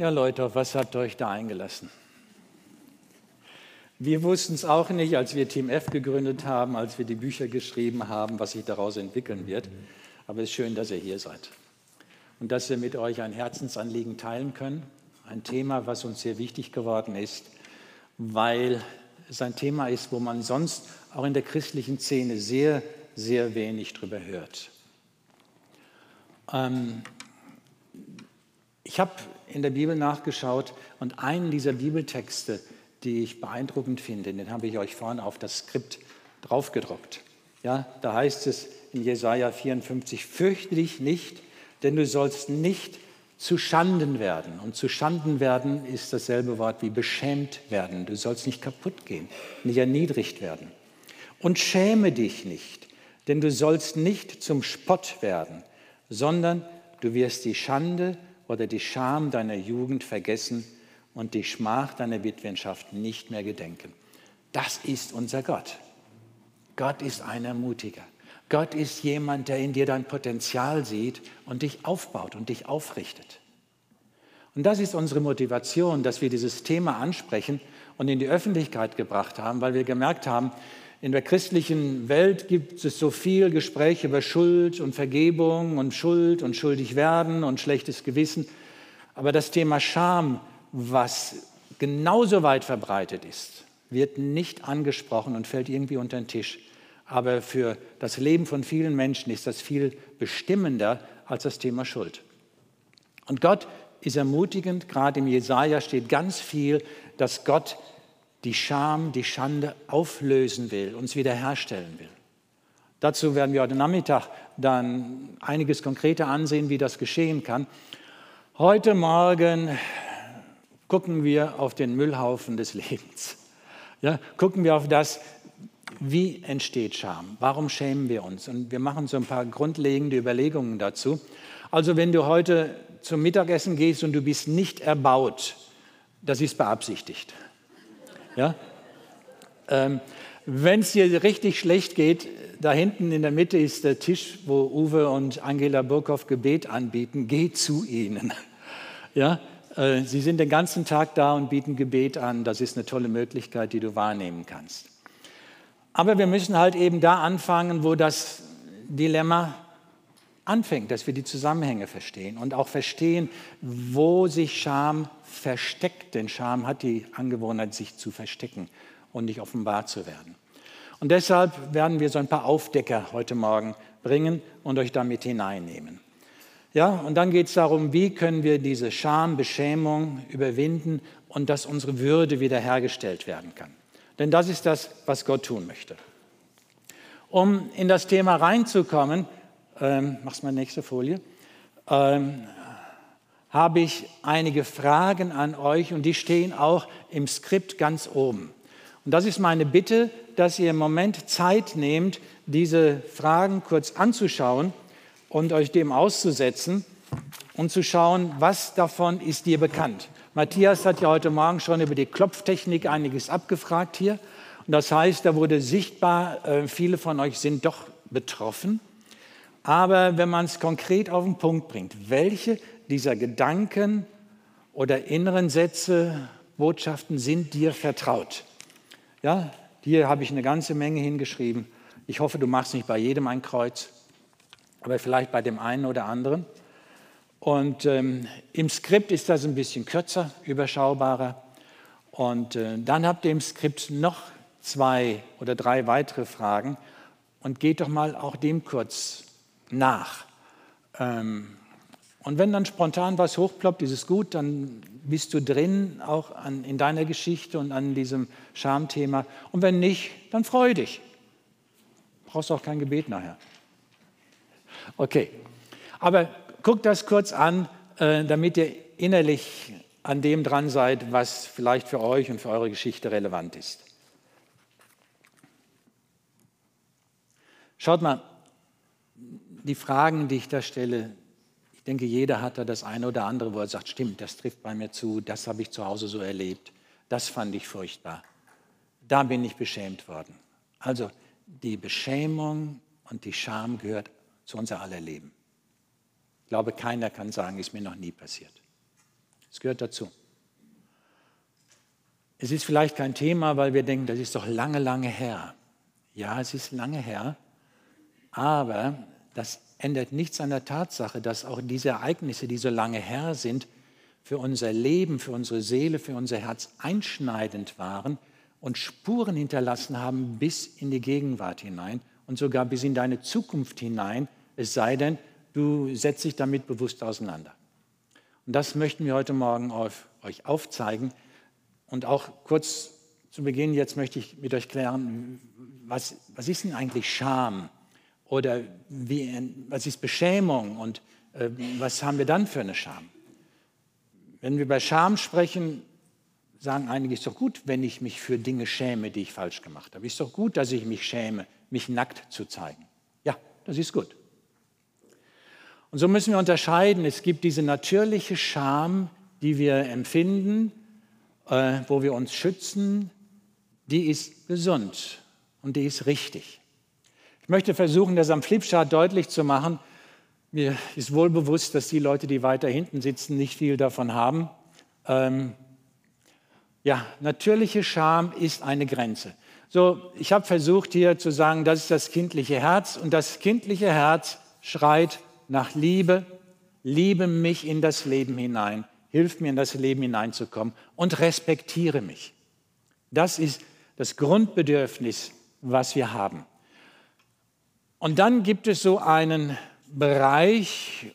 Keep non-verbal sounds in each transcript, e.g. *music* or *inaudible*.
Ja, Leute, was habt ihr euch da eingelassen? Wir wussten es auch nicht, als wir Team F gegründet haben, als wir die Bücher geschrieben haben, was sich daraus entwickeln wird. Aber es ist schön, dass ihr hier seid und dass wir mit euch ein Herzensanliegen teilen können. Ein Thema, was uns sehr wichtig geworden ist, weil es ein Thema ist, wo man sonst auch in der christlichen Szene sehr, sehr wenig drüber hört. Ähm, ich habe in der Bibel nachgeschaut und einen dieser Bibeltexte, die ich beeindruckend finde, den habe ich euch vorne auf das Skript draufgedruckt. Ja, da heißt es in Jesaja 54: Fürchte dich nicht, denn du sollst nicht zu Schanden werden. Und zu Schanden werden ist dasselbe Wort wie beschämt werden. Du sollst nicht kaputt gehen, nicht erniedrigt werden. Und schäme dich nicht, denn du sollst nicht zum Spott werden, sondern du wirst die Schande oder die Scham deiner Jugend vergessen und die Schmach deiner Witwenschaft nicht mehr gedenken. Das ist unser Gott. Gott ist ein Ermutiger. Gott ist jemand, der in dir dein Potenzial sieht und dich aufbaut und dich aufrichtet. Und das ist unsere Motivation, dass wir dieses Thema ansprechen und in die Öffentlichkeit gebracht haben, weil wir gemerkt haben, in der christlichen Welt gibt es so viel Gespräche über Schuld und Vergebung und Schuld und schuldig werden und schlechtes Gewissen. Aber das Thema Scham, was genauso weit verbreitet ist, wird nicht angesprochen und fällt irgendwie unter den Tisch. Aber für das Leben von vielen Menschen ist das viel bestimmender als das Thema Schuld. Und Gott ist ermutigend, gerade im Jesaja steht ganz viel, dass Gott die Scham, die Schande auflösen will, uns wiederherstellen will. Dazu werden wir heute Nachmittag dann einiges konkreter ansehen, wie das geschehen kann. Heute Morgen gucken wir auf den Müllhaufen des *laughs* Lebens. Ja, gucken wir auf das, wie entsteht Scham? Warum schämen wir uns? Und wir machen so ein paar grundlegende Überlegungen dazu. Also wenn du heute zum Mittagessen gehst und du bist nicht erbaut, das ist beabsichtigt. Ja? Ähm, Wenn es dir richtig schlecht geht, da hinten in der Mitte ist der Tisch, wo Uwe und Angela Burkhoff Gebet anbieten. Geh zu ihnen. *laughs* Ja? Äh, sie sind den ganzen Tag da und bieten Gebet an. Das ist eine tolle Möglichkeit, die du wahrnehmen kannst. Aber wir müssen halt eben da anfangen, wo das Dilemma anfängt, dass wir die Zusammenhänge verstehen und auch verstehen, wo sich Scham versteckt. Denn Scham hat die Angewohnheit, sich zu verstecken und nicht offenbar zu werden. Und deshalb werden wir so ein paar Aufdecker heute Morgen bringen und euch damit hineinnehmen. Ja, und dann geht es darum, wie können wir diese Scham, Beschämung überwinden und dass unsere Würde wiederhergestellt werden kann. Denn das ist das, was Gott tun möchte. Um in das Thema reinzukommen, ähm, mach's mal nächste Folie, ähm, habe ich einige Fragen an euch und die stehen auch im Skript ganz oben. Und das ist meine Bitte, dass ihr im Moment Zeit nehmt, diese Fragen kurz anzuschauen und euch dem auszusetzen und zu schauen, was davon ist dir bekannt. Matthias hat ja heute Morgen schon über die Klopftechnik einiges abgefragt hier. Und das heißt, da wurde sichtbar, äh, viele von euch sind doch betroffen. Aber wenn man es konkret auf den Punkt bringt, welche dieser Gedanken oder inneren Sätze, Botschaften sind dir vertraut? Ja, hier habe ich eine ganze Menge hingeschrieben. Ich hoffe, du machst nicht bei jedem ein Kreuz, aber vielleicht bei dem einen oder anderen. Und ähm, im Skript ist das ein bisschen kürzer, überschaubarer. Und äh, dann habt ihr im Skript noch zwei oder drei weitere Fragen und geht doch mal auch dem kurz nach. Ähm, und wenn dann spontan was hochploppt, ist es gut, dann bist du drin, auch an, in deiner Geschichte und an diesem Schamthema. Und wenn nicht, dann freu dich. Brauchst auch kein Gebet nachher. Okay, aber guckt das kurz an, äh, damit ihr innerlich an dem dran seid, was vielleicht für euch und für eure Geschichte relevant ist. Schaut mal, die Fragen, die ich da stelle, ich denke, jeder hat da das eine oder andere, wo er sagt, stimmt, das trifft bei mir zu, das habe ich zu Hause so erlebt, das fand ich furchtbar, da bin ich beschämt worden. Also die Beschämung und die Scham gehört zu unser aller Leben. Ich glaube, keiner kann sagen, ist mir noch nie passiert. Es gehört dazu. Es ist vielleicht kein Thema, weil wir denken, das ist doch lange, lange her. Ja, es ist lange her, aber das ändert nichts an der Tatsache, dass auch diese Ereignisse, die so lange her sind, für unser Leben, für unsere Seele, für unser Herz einschneidend waren und Spuren hinterlassen haben bis in die Gegenwart hinein und sogar bis in deine Zukunft hinein, es sei denn, du setzt dich damit bewusst auseinander. Und das möchten wir heute Morgen auf euch aufzeigen. Und auch kurz zu Beginn, jetzt möchte ich mit euch klären, was, was ist denn eigentlich Scham? Oder wie, was ist Beschämung? Und äh, was haben wir dann für eine Scham? Wenn wir bei Scham sprechen, sagen einige, ist doch gut, wenn ich mich für Dinge schäme, die ich falsch gemacht habe. Ist doch gut, dass ich mich schäme, mich nackt zu zeigen. Ja, das ist gut. Und so müssen wir unterscheiden. Es gibt diese natürliche Scham, die wir empfinden, äh, wo wir uns schützen, die ist gesund und die ist richtig. Ich möchte versuchen, das am Flipchart deutlich zu machen. Mir ist wohl bewusst, dass die Leute, die weiter hinten sitzen, nicht viel davon haben. Ähm, ja, natürliche Scham ist eine Grenze. So, ich habe versucht hier zu sagen, das ist das kindliche Herz und das kindliche Herz schreit nach Liebe, liebe mich in das Leben hinein, hilf mir in das Leben hineinzukommen und respektiere mich. Das ist das Grundbedürfnis, was wir haben. Und dann gibt es so einen Bereich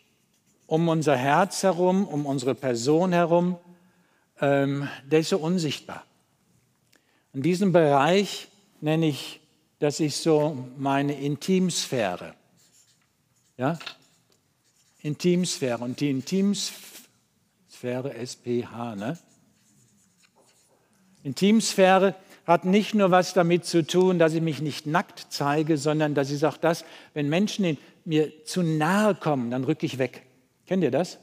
um unser Herz herum, um unsere Person herum, ähm, der ist so unsichtbar. Und diesen Bereich nenne ich, das ist so meine Intimsphäre. Ja? Intimsphäre. Und die Intimsphäre, SPH, ne? Intimsphäre hat nicht nur was damit zu tun, dass ich mich nicht nackt zeige, sondern das ist auch das, wenn Menschen mir zu nahe kommen, dann rücke ich weg. Kennt ihr das?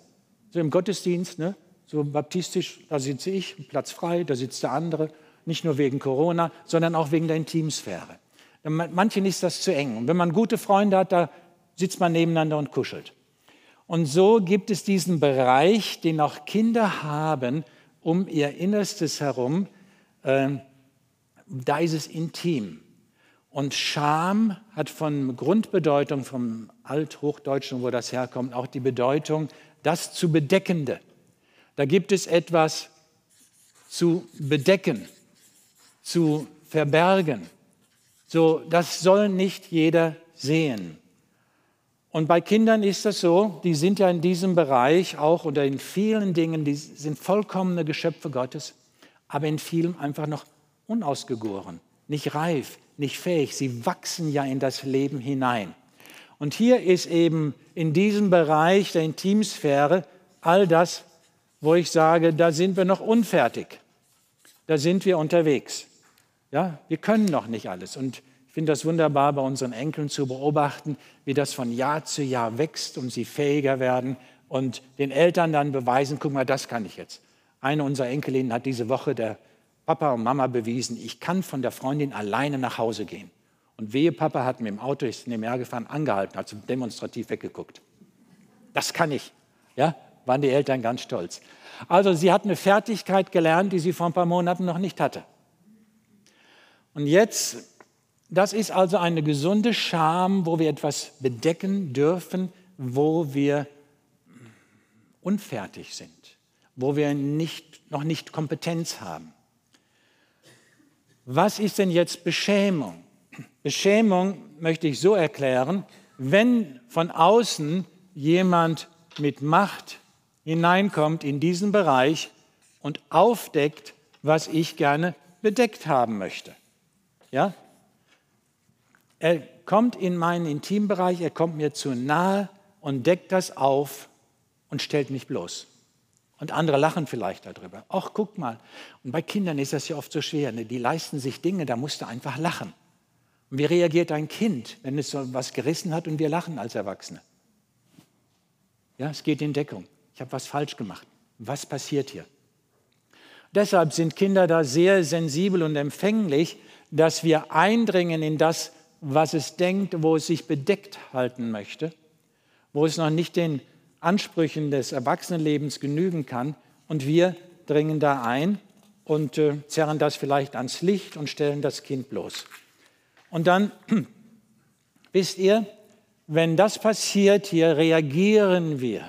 So im Gottesdienst, ne? so baptistisch, da sitze ich, Platz frei, da sitzt der andere, nicht nur wegen Corona, sondern auch wegen der Intimsphäre. Manchen ist das zu eng. Und wenn man gute Freunde hat, da sitzt man nebeneinander und kuschelt. Und so gibt es diesen Bereich, den auch Kinder haben, um ihr Innerstes herum. Äh, da ist es intim. Und Scham hat von Grundbedeutung, vom Althochdeutschen, wo das herkommt, auch die Bedeutung, das zu Bedeckende. Da gibt es etwas zu bedecken, zu verbergen. So, das soll nicht jeder sehen. Und bei Kindern ist das so, die sind ja in diesem Bereich auch oder in vielen Dingen, die sind vollkommene Geschöpfe Gottes, aber in vielem einfach noch unausgegoren, nicht reif, nicht fähig. Sie wachsen ja in das Leben hinein. Und hier ist eben in diesem Bereich der Intimsphäre all das, wo ich sage, da sind wir noch unfertig. Da sind wir unterwegs. Ja, wir können noch nicht alles. Und ich finde das wunderbar, bei unseren Enkeln zu beobachten, wie das von Jahr zu Jahr wächst und sie fähiger werden und den Eltern dann beweisen, guck mal, das kann ich jetzt. Eine unserer Enkelinnen hat diese Woche der Papa und Mama bewiesen, ich kann von der Freundin alleine nach Hause gehen. Und wehe, Papa hat mir im Auto, ist nebenher gefahren, angehalten, hat demonstrativ weggeguckt. Das kann ich. Ja, waren die Eltern ganz stolz. Also sie hat eine Fertigkeit gelernt, die sie vor ein paar Monaten noch nicht hatte. Und jetzt das ist also eine gesunde Scham, wo wir etwas bedecken dürfen, wo wir unfertig sind, wo wir nicht, noch nicht Kompetenz haben. Was ist denn jetzt Beschämung? Beschämung möchte ich so erklären, wenn von außen jemand mit Macht hineinkommt in diesen Bereich und aufdeckt, was ich gerne bedeckt haben möchte. Ja? Er kommt in meinen Intimbereich, er kommt mir zu nahe und deckt das auf und stellt mich bloß. Und andere lachen vielleicht darüber. Ach, guck mal. Und bei Kindern ist das ja oft so schwer. Ne? Die leisten sich Dinge, da musst du einfach lachen. Und wie reagiert ein Kind, wenn es so was gerissen hat und wir lachen als Erwachsene? Ja, es geht in Deckung. Ich habe was falsch gemacht. Was passiert hier? Deshalb sind Kinder da sehr sensibel und empfänglich, dass wir eindringen in das, was es denkt, wo es sich bedeckt halten möchte, wo es noch nicht den Ansprüchen des Erwachsenenlebens genügen kann und wir dringen da ein und äh, zerren das vielleicht ans Licht und stellen das Kind bloß. Und dann, *clears throat* wisst ihr, wenn das passiert hier, reagieren wir.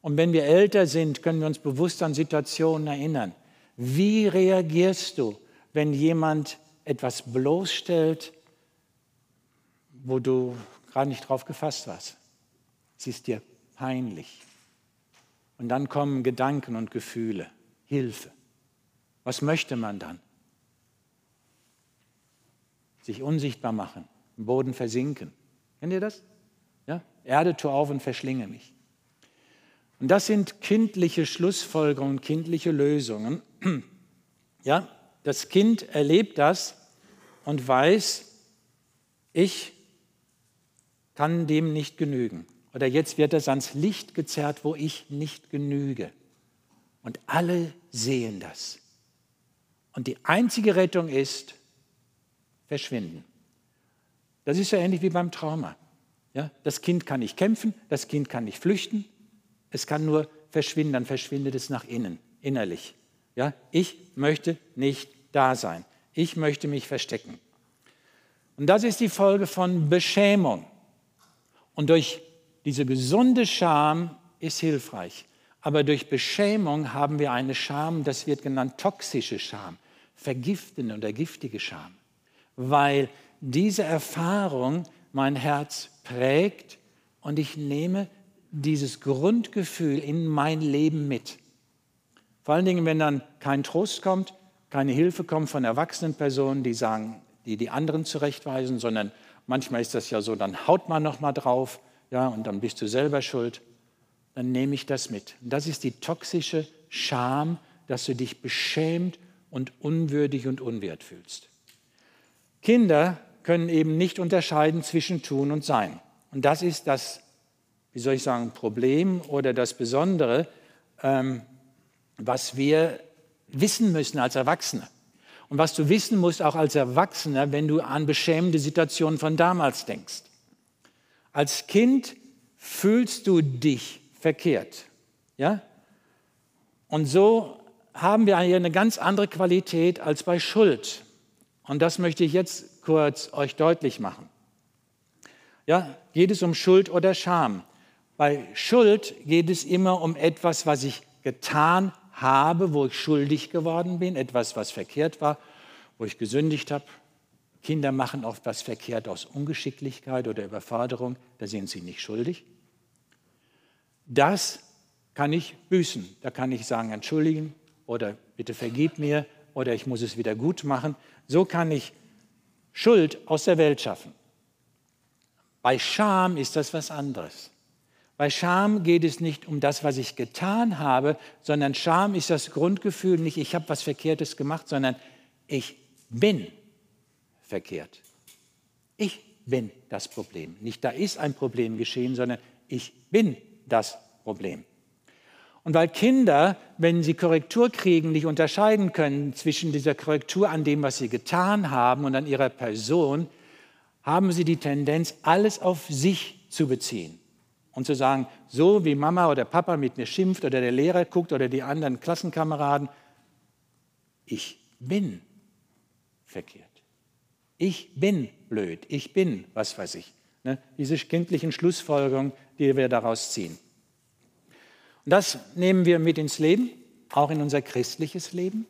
Und wenn wir älter sind, können wir uns bewusst an Situationen erinnern. Wie reagierst du, wenn jemand etwas bloßstellt, wo du gerade nicht drauf gefasst warst? Es ist dir peinlich. Und dann kommen Gedanken und Gefühle, Hilfe. Was möchte man dann? Sich unsichtbar machen, im Boden versinken. Kennt ihr das? Ja? Erde, tu auf und verschlinge mich. Und das sind kindliche Schlussfolgerungen, kindliche Lösungen. *clears throat* Ja, das Kind erlebt das und weiß, ich kann dem nicht genügen. Oder jetzt wird es ans Licht gezerrt, wo ich nicht genüge. Und alle sehen das. Und die einzige Rettung ist verschwinden. Das ist ja ähnlich wie beim Trauma. Ja, das Kind kann nicht kämpfen, das Kind kann nicht flüchten, es kann nur verschwinden, dann verschwindet es nach innen, innerlich. Ja, ich möchte nicht da sein. Ich möchte mich verstecken. Und das ist die Folge von Beschämung. Und durch diese gesunde Scham ist hilfreich. Aber durch Beschämung haben wir eine Scham, das wird genannt toxische Scham, vergiftende oder giftige Scham. Weil diese Erfahrung mein Herz prägt und ich nehme dieses Grundgefühl in mein Leben mit. Vor allen Dingen, wenn dann kein Trost kommt, keine Hilfe kommt von erwachsenen Personen, die sagen, die die anderen zurechtweisen, sondern manchmal ist das ja so, dann haut man noch mal drauf, ja, und dann bist du selber schuld. Dann nehme ich das mit. Und das ist die toxische Scham, dass du dich beschämt und unwürdig und unwert fühlst. Kinder können eben nicht unterscheiden zwischen tun und sein. Und das ist das wie soll ich sagen, Problem oder das Besondere, ähm, was wir wissen müssen als Erwachsene. Und was du wissen musst auch als Erwachsener, wenn du an beschämende Situationen von damals denkst. Als Kind fühlst du dich verkehrt. Ja? Und so haben wir eine ganz andere Qualität als bei Schuld. Und das möchte ich jetzt kurz euch deutlich machen. Ja, geht es um Schuld oder Scham? Bei Schuld geht es immer um etwas, was ich getan habe, wo ich schuldig geworden bin, etwas, was verkehrt war, wo ich gesündigt habe. Kinder machen oft was verkehrt aus Ungeschicklichkeit oder Überforderung, da sind sie nicht schuldig. Das kann ich büßen. Da kann ich sagen, entschuldigen oder bitte vergib mir oder ich muss es wieder gut machen. So kann ich Schuld aus der Welt schaffen. Bei Scham ist das was anderes. Bei Scham geht es nicht um das, was ich getan habe, sondern Scham ist das Grundgefühl, nicht ich habe was Verkehrtes gemacht, sondern ich bin verkehrt. Ich bin das Problem. Nicht da ist ein Problem geschehen, sondern ich bin das Problem. Und weil Kinder, wenn sie Korrektur kriegen, nicht unterscheiden können zwischen dieser Korrektur an dem, was sie getan haben und an ihrer Person, haben sie die Tendenz, alles auf sich zu beziehen und zu sagen, so wie Mama oder Papa mit mir schimpft oder der Lehrer guckt oder die anderen Klassenkameraden, ich bin verkehrt. Ich bin blöd. Ich bin, was weiß ich. Ne? Diese kindlichen Schlussfolgerungen, die wir daraus ziehen. Und das nehmen wir mit ins Leben, auch in unser christliches Leben.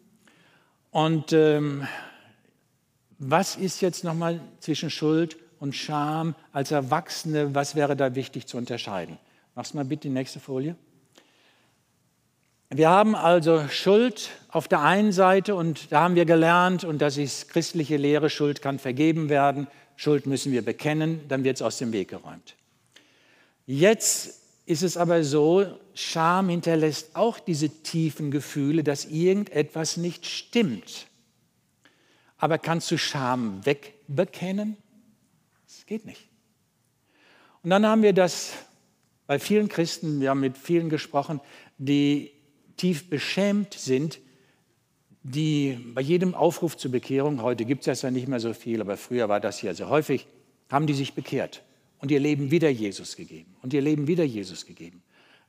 Und ähm, was ist jetzt nochmal zwischen Schuld und Scham als Erwachsene, was wäre da wichtig zu unterscheiden? Machst mal bitte die nächste Folie. Wir haben also Schuld auf der einen Seite und da haben wir gelernt, und das ist christliche Lehre, Schuld kann vergeben werden, Schuld müssen wir bekennen, dann wird es aus dem Weg geräumt. Jetzt ist es aber so, Scham hinterlässt auch diese tiefen Gefühle, dass irgendetwas nicht stimmt. Aber kannst du Scham wegbekennen? Das geht nicht. Und dann haben wir das bei vielen Christen, wir haben mit vielen gesprochen, die tief beschämt sind, die bei jedem Aufruf zur Bekehrung, heute gibt es das ja nicht mehr so viel, aber früher war das ja sehr häufig, haben die sich bekehrt und ihr Leben wieder Jesus gegeben und ihr Leben wieder Jesus gegeben,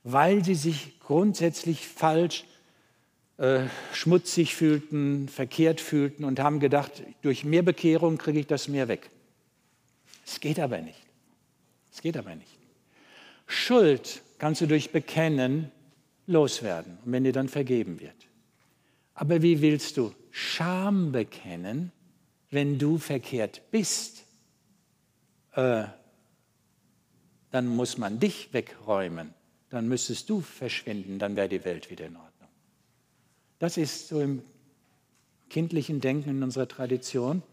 weil sie sich grundsätzlich falsch äh, schmutzig fühlten, verkehrt fühlten und haben gedacht, durch mehr Bekehrung kriege ich das mehr weg. Es geht aber nicht. Es geht aber nicht. Schuld kannst du durch Bekennen loswerden und wenn dir dann vergeben wird. Aber wie willst du Scham bekennen, wenn du verkehrt bist? Äh, dann muss man dich wegräumen, dann müsstest du verschwinden, dann wäre die Welt wieder in Ordnung. Das ist so im kindlichen Denken in unserer Tradition.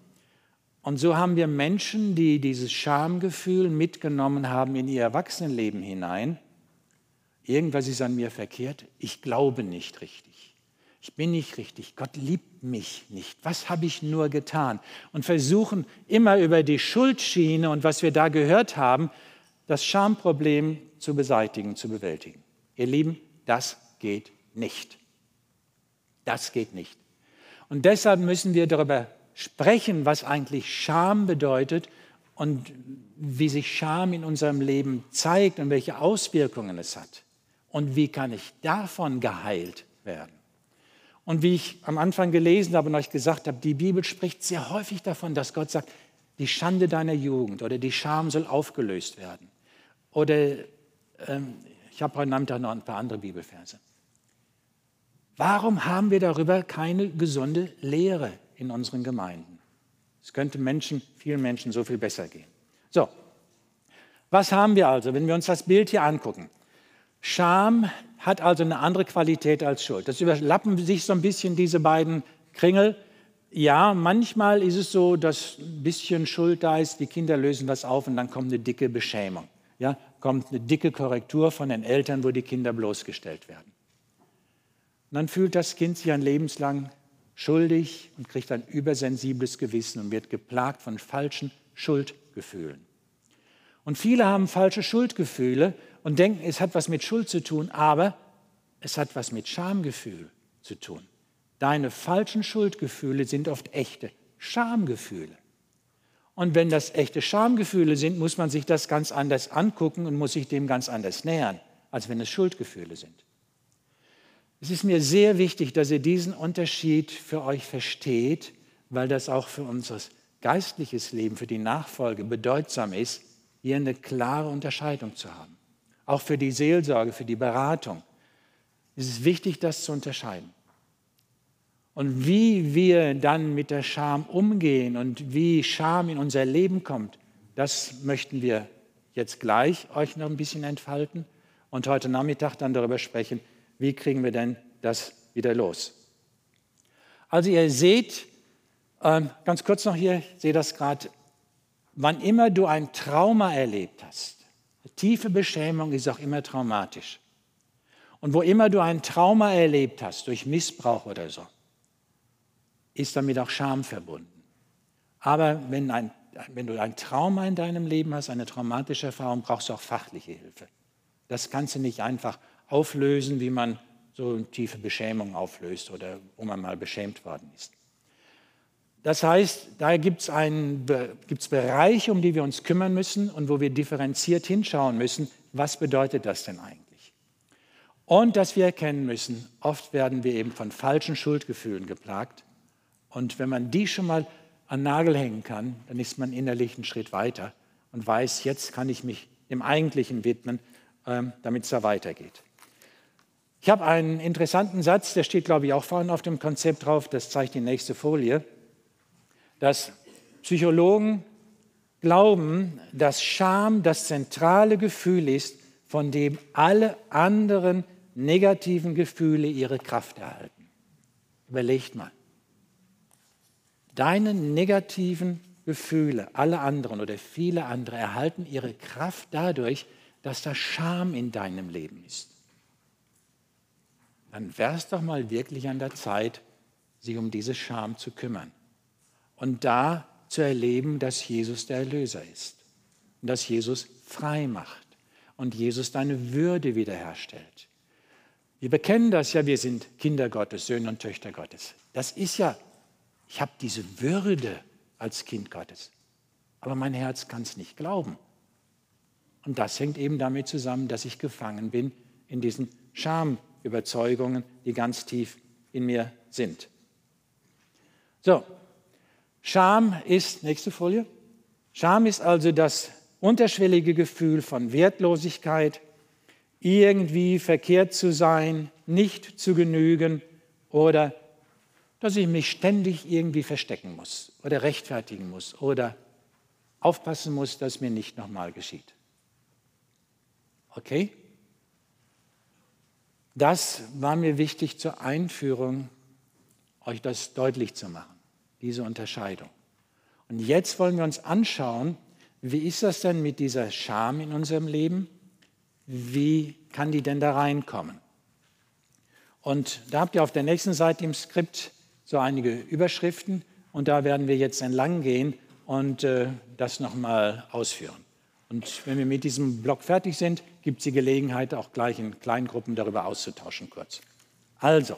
Und so haben wir Menschen, die dieses Schamgefühl mitgenommen haben in ihr Erwachsenenleben hinein. Irgendwas ist an mir verkehrt. Ich glaube nicht richtig. Ich bin nicht richtig. Gott liebt mich nicht. Was habe ich nur getan? Und versuchen immer über die Schuldschiene und was wir da gehört haben, das Schamproblem zu beseitigen, zu bewältigen. Ihr Lieben, das geht nicht. Das geht nicht. Und deshalb müssen wir darüber sprechen, was eigentlich Scham bedeutet und wie sich Scham in unserem Leben zeigt und welche Auswirkungen es hat. Und wie kann ich davon geheilt werden? Und wie ich am Anfang gelesen habe und euch gesagt habe, die Bibel spricht sehr häufig davon, dass Gott sagt, die Schande deiner Jugend oder die Scham soll aufgelöst werden. Oder ähm, ich habe heute Nachmittag noch ein paar andere Bibelverse. Warum haben wir darüber keine gesunde Lehre in unseren Gemeinden? Es könnte Menschen, vielen Menschen so viel besser gehen. So, was haben wir also, wenn wir uns das Bild hier angucken? Scham hat also eine andere Qualität als Schuld. Das überlappen sich so ein bisschen diese beiden Kringel. Ja, manchmal ist es so, dass ein bisschen Schuld da ist, die Kinder lösen was auf und dann kommt eine dicke Beschämung. Ja, kommt eine dicke Korrektur von den Eltern, wo die Kinder bloßgestellt werden. Und dann fühlt das Kind sich ein lebenslang schuldig und kriegt ein übersensibles Gewissen und wird geplagt von falschen Schuldgefühlen. Und viele haben falsche Schuldgefühle und denken, es hat was mit Schuld zu tun, aber es hat was mit Schamgefühl zu tun. Deine falschen Schuldgefühle sind oft echte Schamgefühle. Und wenn das echte Schamgefühle sind, muss man sich das ganz anders angucken und muss sich dem ganz anders nähern, als wenn es Schuldgefühle sind. Es ist mir sehr wichtig, dass ihr diesen Unterschied für euch versteht, weil das auch für unser geistliches Leben, für die Nachfolge bedeutsam ist, hier eine klare Unterscheidung zu haben. Auch für die Seelsorge, für die Beratung. Es ist wichtig, das zu unterscheiden. Und wie wir dann mit der Scham umgehen und wie Scham in unser Leben kommt, das möchten wir jetzt gleich euch noch ein bisschen entfalten und heute Nachmittag dann darüber sprechen, wie kriegen wir denn das wieder los? Also ihr seht, ähm, ganz kurz noch hier, ich sehe das gerade, wann immer du ein Trauma erlebt hast, tiefe Beschämung ist auch immer traumatisch. Und wo immer du ein Trauma erlebt hast, durch Missbrauch oder so, ist damit auch Scham verbunden. Aber wenn, ein, wenn du ein Trauma in deinem Leben hast, eine traumatische Erfahrung, brauchst du auch fachliche Hilfe. Das kannst du nicht einfach auflösen, wie man so tiefe Beschämung auflöst oder wo man mal beschämt worden ist. Das heißt, da gibt es Bereiche, um die wir uns kümmern müssen und wo wir differenziert hinschauen müssen, was bedeutet das denn eigentlich? Und dass wir erkennen müssen, oft werden wir eben von falschen Schuldgefühlen geplagt. Und wenn man die schon mal an Nagel hängen kann, dann ist man innerlich einen Schritt weiter und weiß, jetzt kann ich mich dem Eigentlichen widmen, ähm, damit es da weitergeht. Ich habe einen interessanten Satz, der steht, glaube ich, auch vorne auf dem Konzept drauf, das zeigt die nächste Folie, dass Psychologen glauben, dass Scham das zentrale Gefühl ist, von dem alle anderen negativen Gefühle ihre Kraft erhalten. Überlegt mal. Deine negativen Gefühle, alle anderen oder viele andere, erhalten ihre Kraft dadurch, dass da Scham in deinem Leben ist dann wäre es doch mal wirklich an der Zeit, sich um diese Scham zu kümmern. Und da zu erleben, dass Jesus der Erlöser ist. Und dass Jesus frei macht. Und Jesus deine Würde wiederherstellt. Wir bekennen das ja, wir sind Kinder Gottes, Söhne und Töchter Gottes. Das ist ja, ich habe diese Würde als Kind Gottes. Aber mein Herz kann es nicht glauben. Und das hängt eben damit zusammen, dass ich gefangen bin in diesen Scham. Überzeugungen, die ganz tief in mir sind. So, Scham ist, nächste Folie, Scham ist also das unterschwellige Gefühl von Wertlosigkeit, irgendwie verkehrt zu sein, nicht zu genügen oder dass ich mich ständig irgendwie verstecken muss oder rechtfertigen muss oder aufpassen muss, dass mir nicht nochmal geschieht. Okay? Das war mir wichtig zur Einführung, euch das deutlich zu machen, diese Unterscheidung. Und jetzt wollen wir uns anschauen, wie ist das denn mit dieser Scham in unserem Leben? Wie kann die denn da reinkommen? Und da habt ihr auf der nächsten Seite im Skript so einige Überschriften und da werden wir jetzt entlang gehen und äh, das nochmal ausführen. Und wenn wir mit diesem Block fertig sind, gibt es die Gelegenheit, auch gleich in kleinen Gruppen darüber auszutauschen kurz. Also,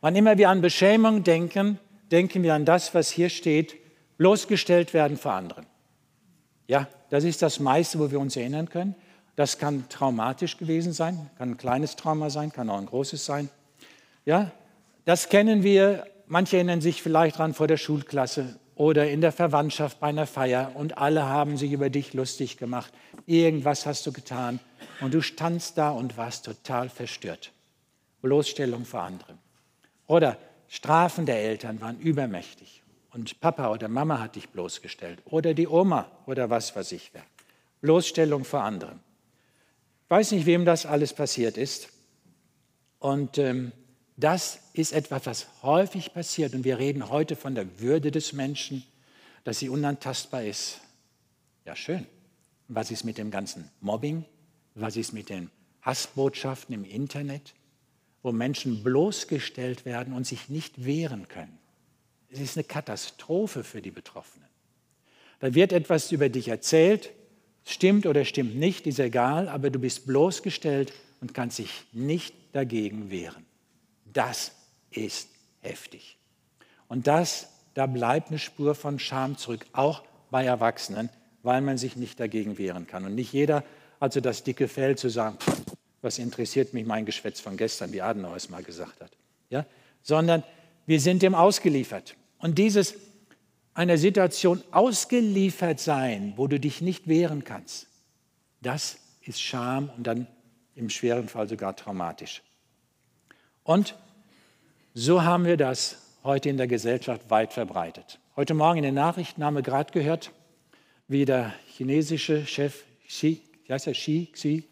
wann immer wir an Beschämung denken, denken wir an das, was hier steht, bloßgestellt werden vor anderen. Ja, das ist das meiste, wo wir uns erinnern können. Das kann traumatisch gewesen sein, kann ein kleines Trauma sein, kann auch ein großes sein. Ja, das kennen wir. Manche erinnern sich vielleicht daran vor der Schulklasse oder in der Verwandtschaft bei einer Feier und alle haben sich über dich lustig gemacht. Irgendwas hast du getan und du standst da und warst total verstört. Bloßstellung vor anderen. Oder Strafen der Eltern waren übermächtig und Papa oder Mama hat dich bloßgestellt oder die Oma oder was weiß ich wer. Bloßstellung vor anderen. Ich weiß nicht, wem das alles passiert ist. Und ähm, das ist etwas, was häufig passiert. Und wir reden heute von der Würde des Menschen, dass sie unantastbar ist. Ja, schön. Was ist mit dem ganzen Mobbing? Was ist mit den Hassbotschaften im Internet, wo Menschen bloßgestellt werden und sich nicht wehren können? Es ist eine Katastrophe für die Betroffenen. Da wird etwas über dich erzählt, stimmt oder stimmt nicht, ist egal, aber du bist bloßgestellt und kannst dich nicht dagegen wehren. Das ist heftig. Und das, da bleibt eine Spur von Scham zurück, auch bei Erwachsenen, weil man sich nicht dagegen wehren kann. Und nicht jeder hat so das dicke Fell zu sagen, was interessiert mich mein Geschwätz von gestern, wie Adenauer es mal gesagt hat. Ja? Sondern wir sind dem ausgeliefert. Und dieses einer Situation ausgeliefert sein, wo du dich nicht wehren kannst, das ist Scham und dann im schweren Fall sogar traumatisch. Und so haben wir das heute in der Gesellschaft weit verbreitet. Heute Morgen in den Nachrichten haben wir gerade gehört, wie der chinesische Chef Xi, wie heißt er, Xi, Xi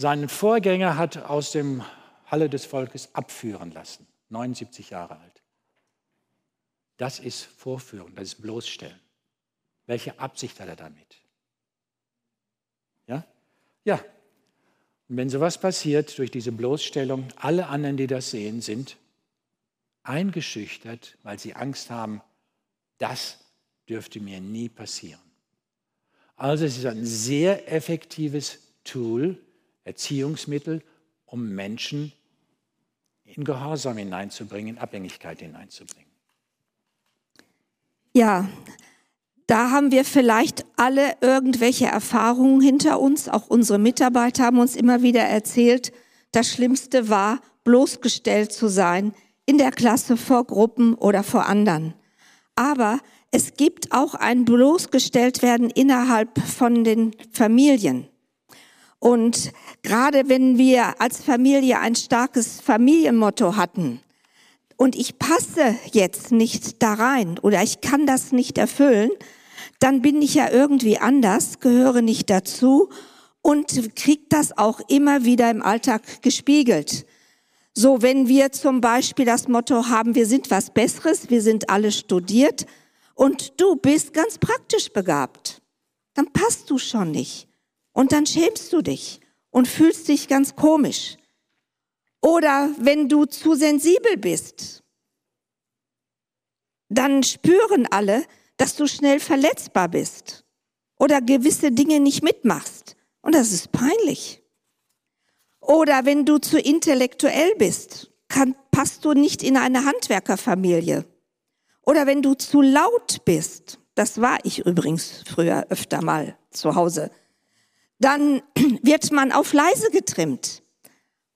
seinen Vorgänger hat aus dem Halle des Volkes abführen lassen, 79 Jahre alt. Das ist Vorführen, das ist Bloßstellen. Welche Absicht hat er damit? Ja? Ja. Und wenn sowas passiert durch diese Bloßstellung, alle anderen, die das sehen, sind eingeschüchtert, weil sie Angst haben, das dürfte mir nie passieren. Also es ist ein sehr effektives Tool, Erziehungsmittel, um Menschen in Gehorsam hineinzubringen, in Abhängigkeit hineinzubringen. Ja, da haben wir vielleicht alle irgendwelche Erfahrungen hinter uns. Auch unsere Mitarbeiter haben uns immer wieder erzählt, das Schlimmste war, bloßgestellt zu sein in der Klasse vor Gruppen oder vor anderen. Aber es gibt auch ein bloßgestellt werden innerhalb von den Familien. Und gerade wenn wir als Familie ein starkes Familienmotto hatten, und ich passe jetzt nicht da rein oder ich kann das nicht erfüllen, dann bin ich ja irgendwie anders, gehöre nicht dazu und krieg das auch immer wieder im Alltag gespiegelt. So, wenn wir zum Beispiel das Motto haben, wir sind was Besseres, wir sind alle studiert und du bist ganz praktisch begabt, dann passt du schon nicht und dann schämst du dich und fühlst dich ganz komisch. Oder wenn du zu sensibel bist, dann spüren alle, dass du schnell verletzbar bist oder gewisse Dinge nicht mitmachst. Und das ist peinlich. Oder wenn du zu intellektuell bist, kann, passt du nicht in eine Handwerkerfamilie. Oder wenn du zu laut bist, das war ich übrigens früher öfter mal zu Hause, dann *clears throat* wird man auf leise getrimmt.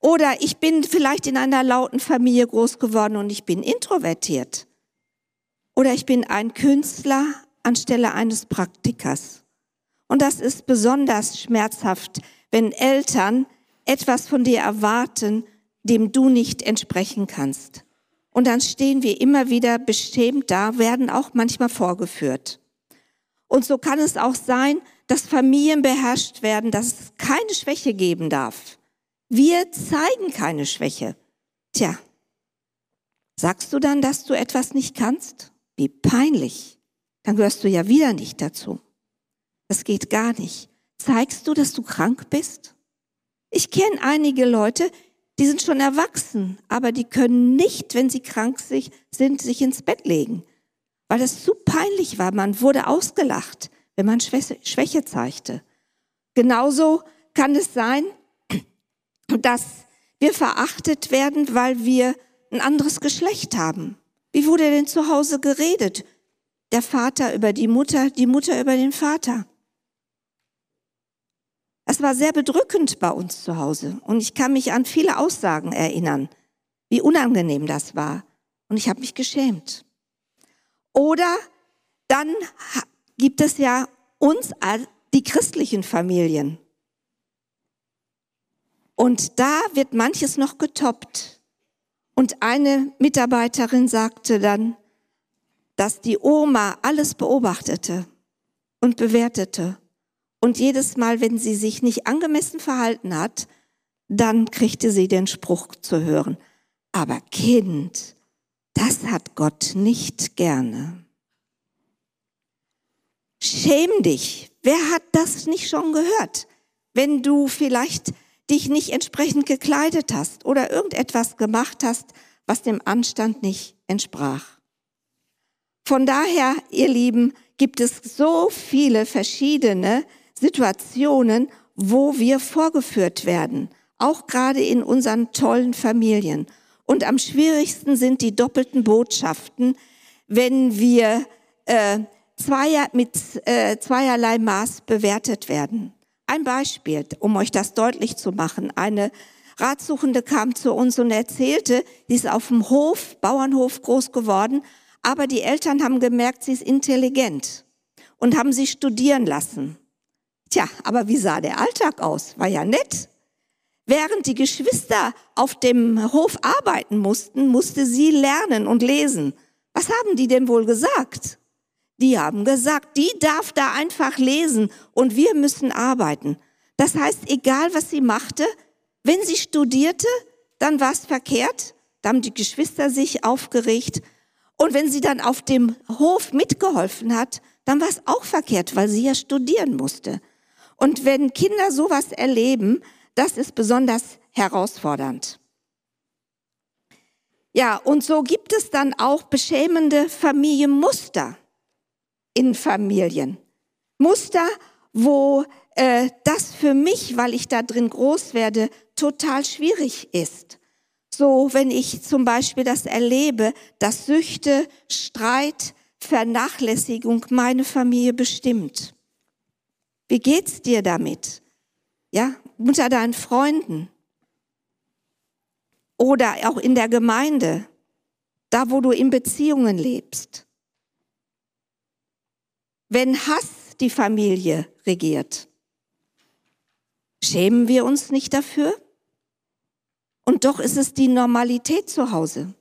Oder ich bin vielleicht in einer lauten Familie groß geworden und ich bin introvertiert. Oder ich bin ein Künstler anstelle eines Praktikers. Und das ist besonders schmerzhaft, wenn Eltern etwas von dir erwarten, dem du nicht entsprechen kannst. Und dann stehen wir immer wieder beschämt da, werden auch manchmal vorgeführt. Und so kann es auch sein, dass Familien beherrscht werden, dass es keine Schwäche geben darf. Wir zeigen keine Schwäche. Tja, sagst du dann, dass du etwas nicht kannst? Wie peinlich. Dann gehörst du ja wieder nicht dazu. Das geht gar nicht. Zeigst du, dass du krank bist? Ich kenne einige Leute, die sind schon erwachsen, aber die können nicht, wenn sie krank sind, sich ins Bett legen, weil das zu peinlich war. Man wurde ausgelacht, wenn man Schwäche zeigte. Genauso kann es sein, dass wir verachtet werden, weil wir ein anderes Geschlecht haben. Wie wurde denn zu Hause geredet? Der Vater über die Mutter, die Mutter über den Vater. Es war sehr bedrückend bei uns zu Hause und ich kann mich an viele Aussagen erinnern, wie unangenehm das war und ich habe mich geschämt. Oder dann gibt es ja uns, die christlichen Familien. Und da wird manches noch getoppt. Und eine Mitarbeiterin sagte dann, dass die Oma alles beobachtete und bewertete. Und jedes Mal, wenn sie sich nicht angemessen verhalten hat, dann kriegte sie den Spruch zu hören. Aber Kind, das hat Gott nicht gerne. Schäm dich. Wer hat das nicht schon gehört? Wenn du vielleicht dich nicht entsprechend gekleidet hast oder irgendetwas gemacht hast, was dem Anstand nicht entsprach. Von daher, ihr Lieben, gibt es so viele verschiedene Situationen, wo wir vorgeführt werden, auch gerade in unseren tollen Familien. Und am schwierigsten sind die doppelten Botschaften, wenn wir äh, zweier, mit äh, zweierlei Maß bewertet werden. Ein Beispiel, um euch das deutlich zu machen. Eine Ratsuchende kam zu uns und erzählte, sie ist auf dem Hof, Bauernhof groß geworden, aber die Eltern haben gemerkt, sie ist intelligent und haben sie studieren lassen. Tja, aber wie sah der Alltag aus? War ja nett. Während die Geschwister auf dem Hof arbeiten mussten, musste sie lernen und lesen. Was haben die denn wohl gesagt? Die haben gesagt, die darf da einfach lesen und wir müssen arbeiten. Das heißt, egal was sie machte, wenn sie studierte, dann war es verkehrt. Da haben die Geschwister sich aufgeregt. Und wenn sie dann auf dem Hof mitgeholfen hat, dann war es auch verkehrt, weil sie ja studieren musste. Und wenn Kinder sowas erleben, das ist besonders herausfordernd. Ja, und so gibt es dann auch beschämende Familienmuster in Familien. Muster, wo äh, das für mich, weil ich da drin groß werde, total schwierig ist. So, wenn ich zum Beispiel das erlebe, dass Süchte, Streit, Vernachlässigung meine Familie bestimmt. Wie geht's dir damit? Ja, unter deinen Freunden oder auch in der Gemeinde, da wo du in Beziehungen lebst wenn Hass die Familie regiert? Schämen wir uns nicht dafür? Und doch ist es die Normalität zu Hause.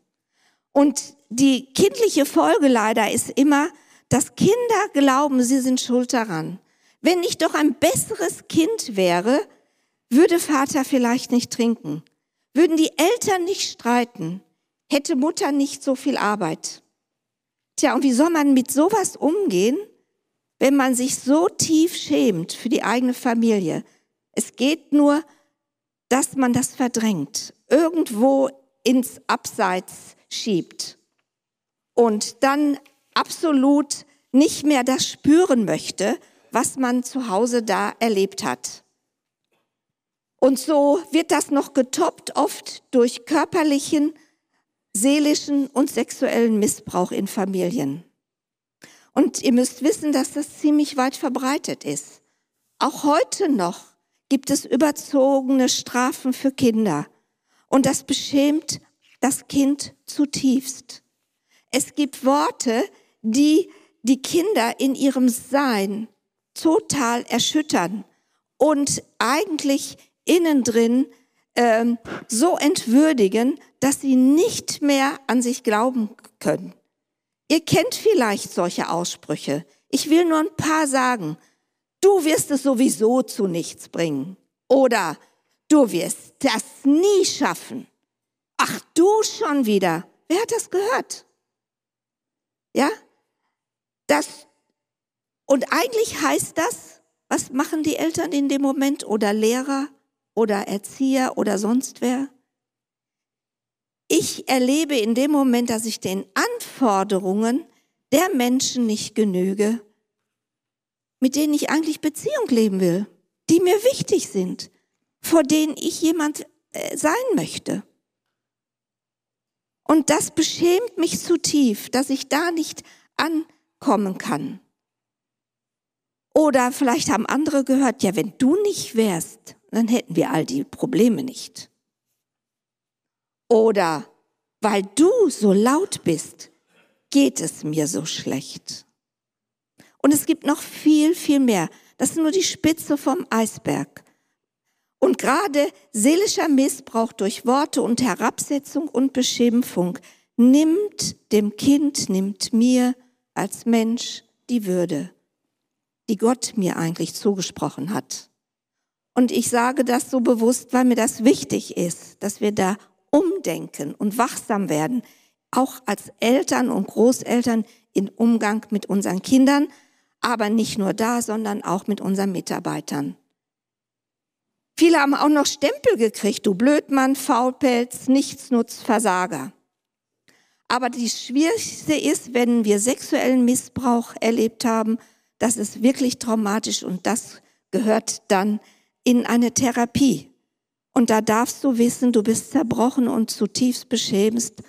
Und die kindliche Folge leider ist immer, dass Kinder glauben, sie sind schuld daran. Wenn ich doch ein besseres Kind wäre, würde Vater vielleicht nicht trinken, würden die Eltern nicht streiten, hätte Mutter nicht so viel Arbeit. Tja, und wie soll man mit sowas umgehen? Wenn man sich so tief schämt für die eigene Familie. Es geht nur, dass man das verdrängt, irgendwo ins Abseits schiebt und dann absolut nicht mehr das spüren möchte, was man zu Hause da erlebt hat. Und so wird das noch getoppt oft durch körperlichen, seelischen und sexuellen Missbrauch in Familien. Und ihr müsst wissen, dass das ziemlich weit verbreitet ist. Auch heute noch gibt es überzogene Strafen für Kinder. Und das beschämt das Kind zutiefst. Es gibt Worte, die die Kinder in ihrem Sein total erschüttern und eigentlich innen drin ähm, so entwürdigen, dass sie nicht mehr an sich glauben können. Ihr kennt vielleicht solche Aussprüche. Ich will nur ein paar sagen. Du wirst es sowieso zu nichts bringen. Oder du wirst das nie schaffen. Ach, du schon wieder. Wer hat das gehört? Ja? Das, und eigentlich heißt das, was machen die Eltern in dem Moment oder Lehrer oder Erzieher oder sonst wer? Ich erlebe in dem Moment, dass ich den Anforderungen der Menschen nicht genüge, mit denen ich eigentlich Beziehung leben will, die mir wichtig sind, vor denen ich jemand äh, sein möchte. Und das beschämt mich zu tief, dass ich da nicht ankommen kann. Oder vielleicht haben andere gehört, ja, wenn du nicht wärst, dann hätten wir all die Probleme nicht. Oder weil du so laut bist, geht es mir so schlecht. Und es gibt noch viel, viel mehr. Das ist nur die Spitze vom Eisberg. Und gerade seelischer Missbrauch durch Worte und Herabsetzung und Beschimpfung nimmt dem Kind, nimmt mir als Mensch die Würde, die Gott mir eigentlich zugesprochen hat. Und ich sage das so bewusst, weil mir das wichtig ist, dass wir da umdenken und wachsam werden, auch als Eltern und Großeltern in Umgang mit unseren Kindern, aber nicht nur da, sondern auch mit unseren Mitarbeitern. Viele haben auch noch Stempel gekriegt, du Blödmann, Faulpelz, Nichtsnutz, Versager. Aber die Schwierigste ist, wenn wir sexuellen Missbrauch erlebt haben, das ist wirklich traumatisch und das gehört dann in eine Therapie. Und da darfst du wissen, du bist zerbrochen und zutiefst beschämst.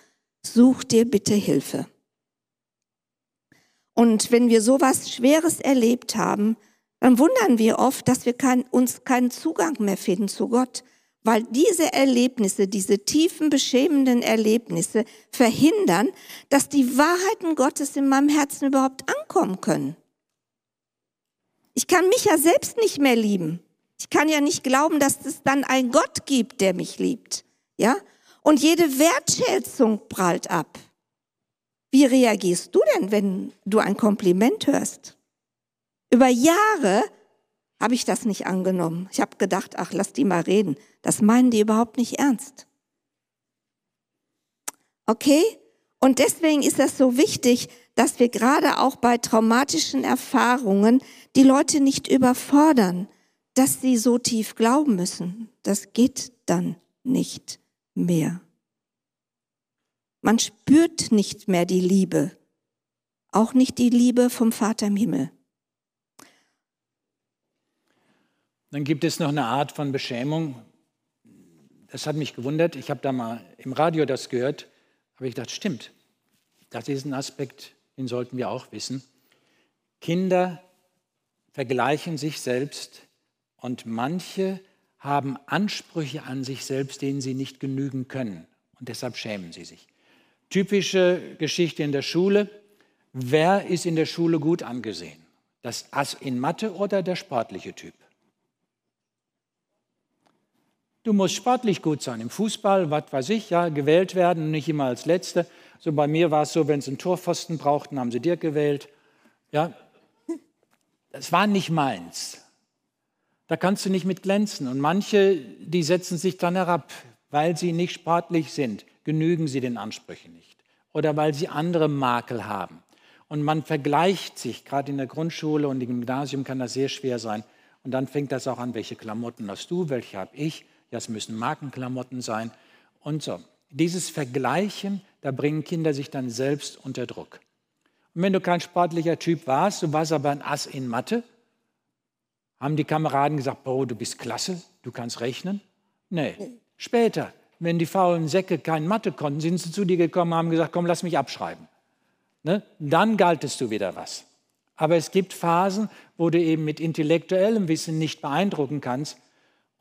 Such dir bitte Hilfe. Und wenn wir sowas Schweres erlebt haben, dann wundern wir oft, dass wir kein, uns keinen Zugang mehr finden zu Gott, weil diese Erlebnisse, diese tiefen, beschämenden Erlebnisse verhindern, dass die Wahrheiten Gottes in meinem Herzen überhaupt ankommen können. Ich kann mich ja selbst nicht mehr lieben. Ich kann ja nicht glauben, dass es dann einen Gott gibt, der mich liebt. Ja? Und jede Wertschätzung prallt ab. Wie reagierst du denn, wenn du ein Kompliment hörst? Über Jahre habe ich das nicht angenommen. Ich habe gedacht, ach, lass die mal reden. Das meinen die überhaupt nicht ernst. Okay? Und deswegen ist das so wichtig, dass wir gerade auch bei traumatischen Erfahrungen die Leute nicht überfordern, dass sie so tief glauben müssen. Das geht dann nicht mehr. Man spürt nicht mehr die Liebe, auch nicht die Liebe vom Vater im Himmel. Dann gibt es noch eine Art von Beschämung. Das hat mich gewundert. Ich habe da mal im Radio das gehört, aber ich dachte, stimmt. Das ist ein Aspekt, den sollten wir auch wissen. Kinder vergleichen sich selbst und manche haben Ansprüche an sich selbst, denen sie nicht genügen können. Und deshalb schämen sie sich. Typische Geschichte in der Schule. Wer ist in der Schule gut angesehen? Das Ass in Mathe oder der sportliche Typ? Du musst sportlich gut sein. Im Fußball, was weiß ich, ja, gewählt werden, nicht immer als Letzte. So bei mir war es so, wenn sie einen Torpfosten brauchten, haben sie dir gewählt. Ja, das war nicht meins. Da kannst du nicht mit glänzen. Und manche, die setzen sich dann herab, weil sie nicht sportlich sind, genügen sie den Ansprüchen nicht. Oder weil sie andere Makel haben. Und man vergleicht sich, gerade in der Grundschule und im Gymnasium kann das sehr schwer sein. Und dann fängt das auch an, welche Klamotten hast du, welche habe ich. Ja, es müssen Markenklamotten sein und so. Dieses Vergleichen, da bringen Kinder sich dann selbst unter Druck. Und wenn du kein sportlicher Typ warst, du warst aber ein Ass in Mathe, haben die Kameraden gesagt, Bro, du bist klasse, du kannst rechnen? Nee. Später, wenn die faulen Säcke kein Mathe konnten, sind sie zu dir gekommen und haben gesagt, komm, lass mich abschreiben. Ne? Dann galtest du wieder was. Aber es gibt Phasen, wo du eben mit intellektuellem Wissen nicht beeindrucken kannst.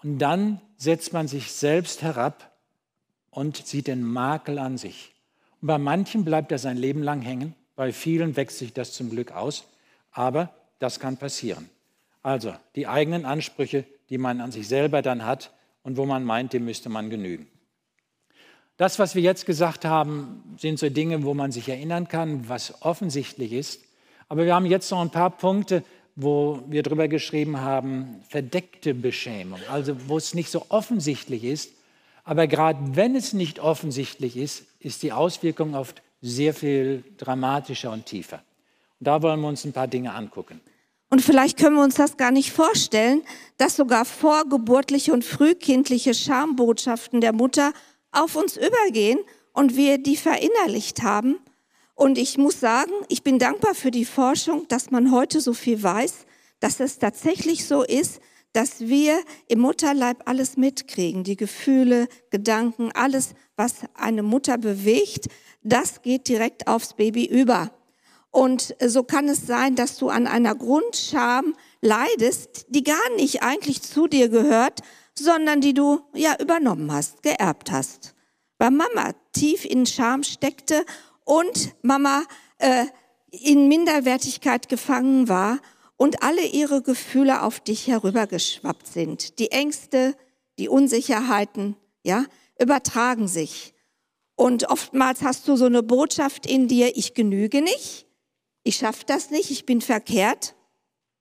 Und dann setzt man sich selbst herab und sieht den Makel an sich. Und bei manchen bleibt er sein Leben lang hängen, bei vielen wächst sich das zum Glück aus, aber das kann passieren. Also die eigenen Ansprüche, die man an sich selber dann hat und wo man meint, dem müsste man genügen. Das, was wir jetzt gesagt haben, sind so Dinge, wo man sich erinnern kann, was offensichtlich ist. Aber wir haben jetzt noch ein paar Punkte, wo wir drüber geschrieben haben, verdeckte Beschämung, also wo es nicht so offensichtlich ist. Aber gerade wenn es nicht offensichtlich ist, ist die Auswirkung oft sehr viel dramatischer und tiefer. Und da wollen wir uns ein paar Dinge angucken. Und vielleicht können wir uns das gar nicht vorstellen, dass sogar vorgeburtliche und frühkindliche Schambotschaften der Mutter auf uns übergehen und wir die verinnerlicht haben. Und ich muss sagen, ich bin dankbar für die Forschung, dass man heute so viel weiß, dass es tatsächlich so ist, dass wir im Mutterleib alles mitkriegen, die Gefühle, Gedanken, alles, was eine Mutter bewegt, das geht direkt aufs Baby über. Und so kann es sein, dass du an einer Grundscham leidest, die gar nicht eigentlich zu dir gehört, sondern die du ja übernommen hast, geerbt hast. Weil Mama tief in Scham steckte und Mama äh, in Minderwertigkeit gefangen war und alle ihre Gefühle auf dich herübergeschwappt sind. Die Ängste, die Unsicherheiten, ja, übertragen sich. Und oftmals hast du so eine Botschaft in dir, ich genüge nicht, ich schaffe das nicht, ich bin verkehrt.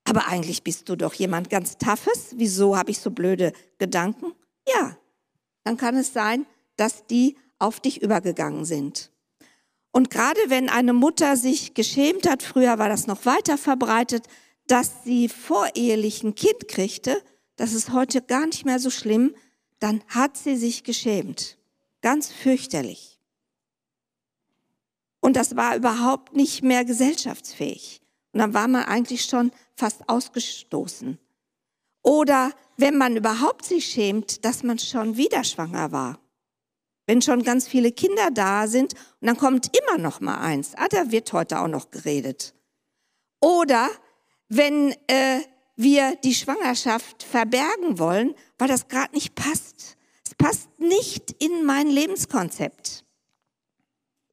Aber eigentlich bist du doch jemand ganz Toughes. Wieso habe ich so blöde Gedanken? Ja, dann kann es sein, dass die auf dich übergegangen sind. Und gerade wenn eine Mutter sich geschämt hat, früher war das noch weiter verbreitet, dass sie vorehelich ein Kind kriegte, das ist heute gar nicht mehr so schlimm, dann hat sie sich geschämt. Ganz fürchterlich. Und das war überhaupt nicht mehr gesellschaftsfähig. Und dann war man eigentlich schon fast ausgestoßen. Oder wenn man überhaupt sich schämt, dass man schon wieder schwanger war. Wenn schon ganz viele Kinder da sind und dann kommt immer noch mal eins. Ah, da wird heute auch noch geredet. Oder wenn äh, wir die Schwangerschaft verbergen wollen, weil das gerade nicht passt. Es passt nicht in mein Lebenskonzept.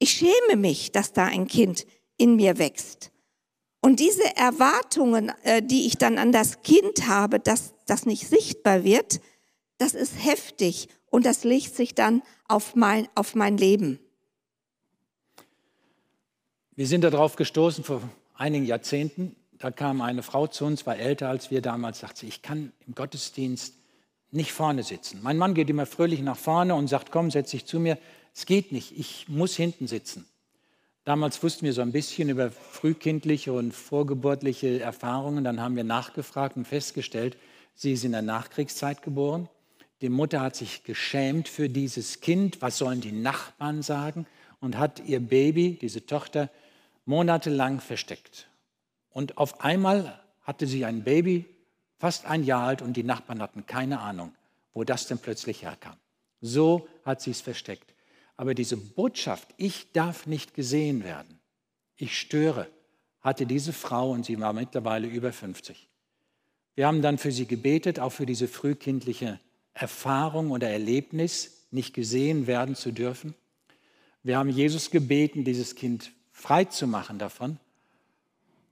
Ich schäme mich, dass da ein Kind in mir wächst. Und diese Erwartungen, äh, die ich dann an das Kind habe, dass das nicht sichtbar wird, das ist heftig und das legt sich dann auf mein, auf mein Leben. Wir sind darauf gestoßen vor einigen Jahrzehnten. Da kam eine Frau zu uns, war älter als wir damals, sagte sie, ich kann im Gottesdienst nicht vorne sitzen. Mein Mann geht immer fröhlich nach vorne und sagt, komm, setz dich zu mir. Es geht nicht, ich muss hinten sitzen. Damals wussten wir so ein bisschen über frühkindliche und vorgeburtliche Erfahrungen. Dann haben wir nachgefragt und festgestellt, sie ist in der Nachkriegszeit geboren. Die Mutter hat sich geschämt für dieses Kind. Was sollen die Nachbarn sagen? Und hat ihr Baby, diese Tochter, monatelang versteckt. Und auf einmal hatte sie ein Baby, fast ein Jahr alt, und die Nachbarn hatten keine Ahnung, wo das denn plötzlich herkam. So hat sie es versteckt. Aber diese Botschaft, ich darf nicht gesehen werden, ich störe, hatte diese Frau und sie war mittlerweile über 50. Wir haben dann für sie gebetet, auch für diese frühkindliche Erfahrung oder Erlebnis, nicht gesehen werden zu dürfen. Wir haben Jesus gebeten, dieses Kind frei zu machen davon.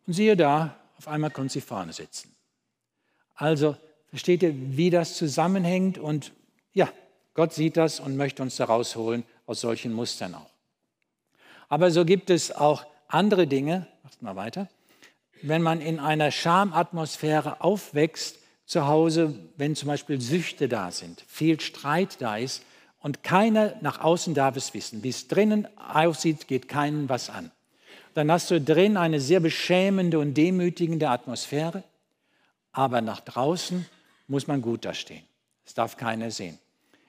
Und siehe da, auf einmal konnte sie vorne sitzen. Also versteht ihr, wie das zusammenhängt? Und ja, Gott sieht das und möchte uns da rausholen aus solchen Mustern auch. Aber so gibt es auch andere Dinge, machst mal weiter, wenn man in einer Schamatmosphäre aufwächst, zu Hause, wenn zum Beispiel Süchte da sind, viel Streit da ist und keiner nach außen darf es wissen. Wie es drinnen aussieht, geht keinen was an. Dann hast du drin eine sehr beschämende und demütigende Atmosphäre, aber nach draußen muss man gut dastehen. Es darf keiner sehen.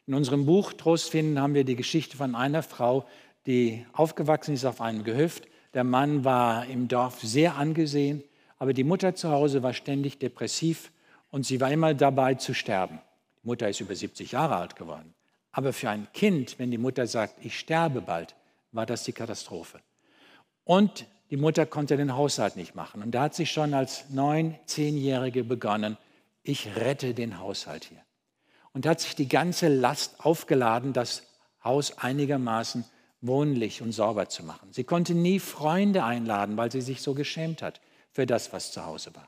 In unserem Buch Trost finden haben wir die Geschichte von einer Frau, die aufgewachsen ist auf einem Gehöft. Der Mann war im Dorf sehr angesehen, aber die Mutter zu Hause war ständig depressiv und sie war immer dabei zu sterben. Die Mutter ist über 70 Jahre alt geworden. Aber für ein Kind, wenn die Mutter sagt, ich sterbe bald, war das die Katastrophe. Und die Mutter konnte den Haushalt nicht machen. Und da hat sie schon als neun, zehnjährige begonnen, ich rette den Haushalt hier und hat sich die ganze Last aufgeladen, das Haus einigermaßen wohnlich und sauber zu machen. Sie konnte nie Freunde einladen, weil sie sich so geschämt hat für das, was zu Hause war.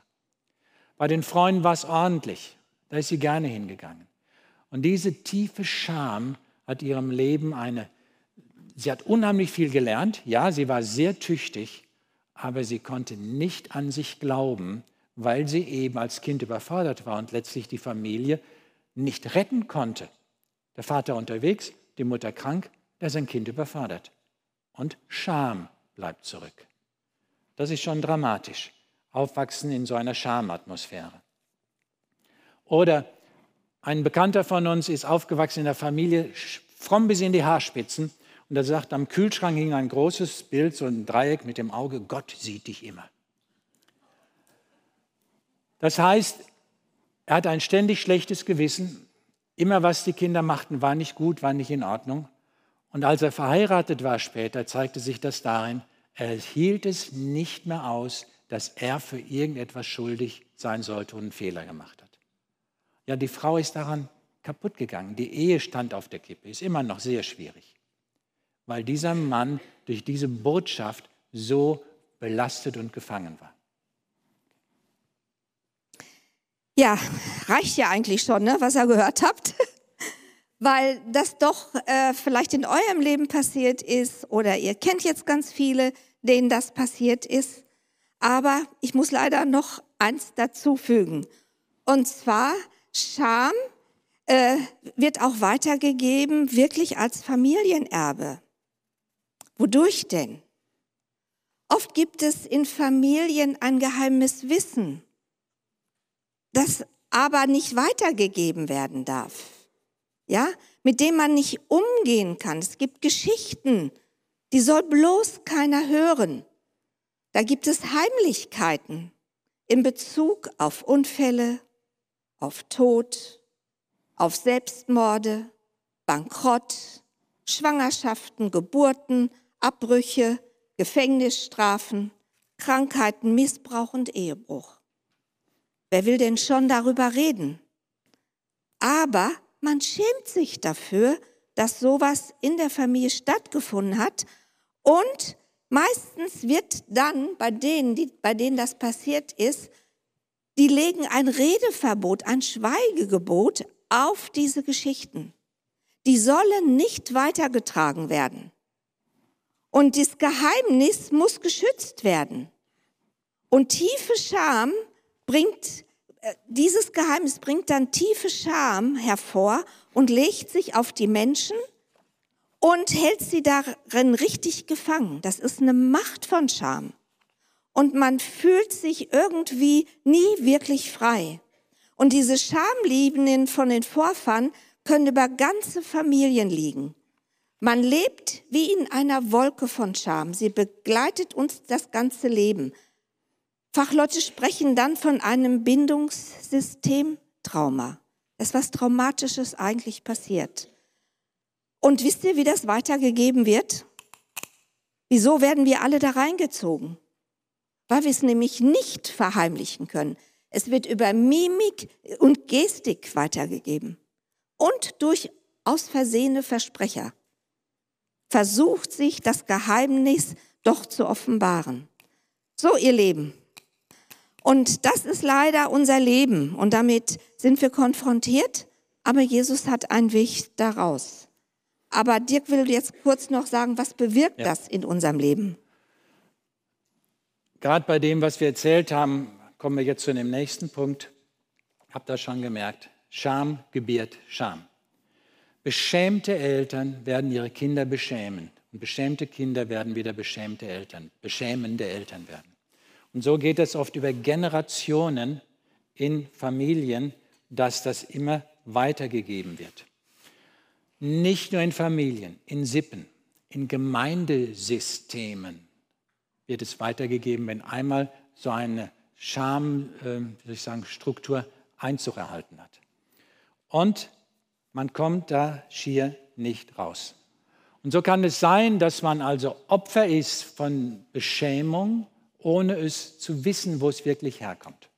Bei den Freunden war es ordentlich, da ist sie gerne hingegangen. Und diese tiefe Scham hat ihrem Leben eine, sie hat unheimlich viel gelernt, ja, sie war sehr tüchtig, aber sie konnte nicht an sich glauben, weil sie eben als Kind überfordert war und letztlich die Familie nicht retten konnte. Der Vater unterwegs, die Mutter krank, der sein Kind überfordert. Und Scham bleibt zurück. Das ist schon dramatisch. Aufwachsen in so einer Schamatmosphäre. Oder ein Bekannter von uns ist aufgewachsen in der Familie, fromm bis in die Haarspitzen. Und er sagt, am Kühlschrank hing ein großes Bild, so ein Dreieck mit dem Auge, Gott sieht dich immer. Das heißt, er hat ein ständig schlechtes Gewissen. Immer was die Kinder machten, war nicht gut, war nicht in Ordnung. Und als er verheiratet war später, zeigte sich das darin, er hielt es nicht mehr aus, dass er für irgendetwas schuldig sein sollte und einen Fehler gemacht hat. Ja, die Frau ist daran kaputt gegangen. Die Ehe stand auf der Kippe, ist immer noch sehr schwierig, weil dieser Mann durch diese Botschaft so belastet und gefangen war. Ja, reicht ja eigentlich schon, ne, was ihr gehört habt. *laughs* Weil das doch äh, vielleicht in eurem Leben passiert ist oder ihr kennt jetzt ganz viele, denen das passiert ist. Aber ich muss leider noch eins dazufügen. Und zwar, Scham äh, wird auch weitergegeben, wirklich als Familienerbe. Wodurch denn? Oft gibt es in Familien ein geheimes Wissen das aber nicht weitergegeben werden darf. Ja, mit dem man nicht umgehen kann. Es gibt Geschichten, die soll bloß keiner hören. Da gibt es Heimlichkeiten in Bezug auf Unfälle, auf Tod, auf Selbstmorde, Bankrott, Schwangerschaften, Geburten, Abbrüche, Gefängnisstrafen, Krankheiten, Missbrauch und Ehebruch. Wer will denn schon darüber reden? Aber man schämt sich dafür, dass sowas in der Familie stattgefunden hat. Und meistens wird dann bei denen, die, bei denen das passiert ist, die legen ein Redeverbot, ein Schweigegebot auf diese Geschichten. Die sollen nicht weitergetragen werden. Und das Geheimnis muss geschützt werden. Und tiefe Scham bringt, äh, dieses Geheimnis bringt dann tiefe Scham hervor und legt sich auf die Menschen und hält sie darin richtig gefangen. Das ist eine Macht von Scham. Und man fühlt sich irgendwie nie wirklich frei. Und diese Schamliebenden von den Vorfahren können über ganze Familien liegen. Man lebt wie in einer Wolke von Scham. Sie begleitet uns das ganze Leben. Fachleute sprechen dann von einem Bindungssystemtrauma. Das ist was Traumatisches eigentlich passiert. Und wisst ihr, wie das weitergegeben wird? Wieso werden wir alle da reingezogen? Weil wir es nämlich nicht verheimlichen können. Es wird über Mimik und Gestik weitergegeben. Und durch aus Versehene Versprecher versucht sich das Geheimnis doch zu offenbaren. So, ihr Leben, und das ist leider unser Leben und damit sind wir konfrontiert, aber Jesus hat einen Weg daraus. Aber Dirk will jetzt kurz noch sagen, was bewirkt ja. das in unserem Leben? Gerade bei dem, was wir erzählt haben, kommen wir jetzt zu dem nächsten Punkt. Habt ihr schon gemerkt? Scham gebiert Scham. Beschämte Eltern werden ihre Kinder beschämen. Und beschämte Kinder werden wieder beschämte Eltern, beschämende Eltern werden. Und so geht es oft über Generationen in Familien, dass das immer weitergegeben wird. Nicht nur in Familien, in Sippen, in Gemeindesystemen wird es weitergegeben, wenn einmal so eine Scham, äh, wie soll ich sagen, Struktur Einzug erhalten hat. Und man kommt da schier nicht raus. Und so kann es sein, dass man also Opfer ist von Beschämung, ohne es zu wissen, wo es wirklich herkommt.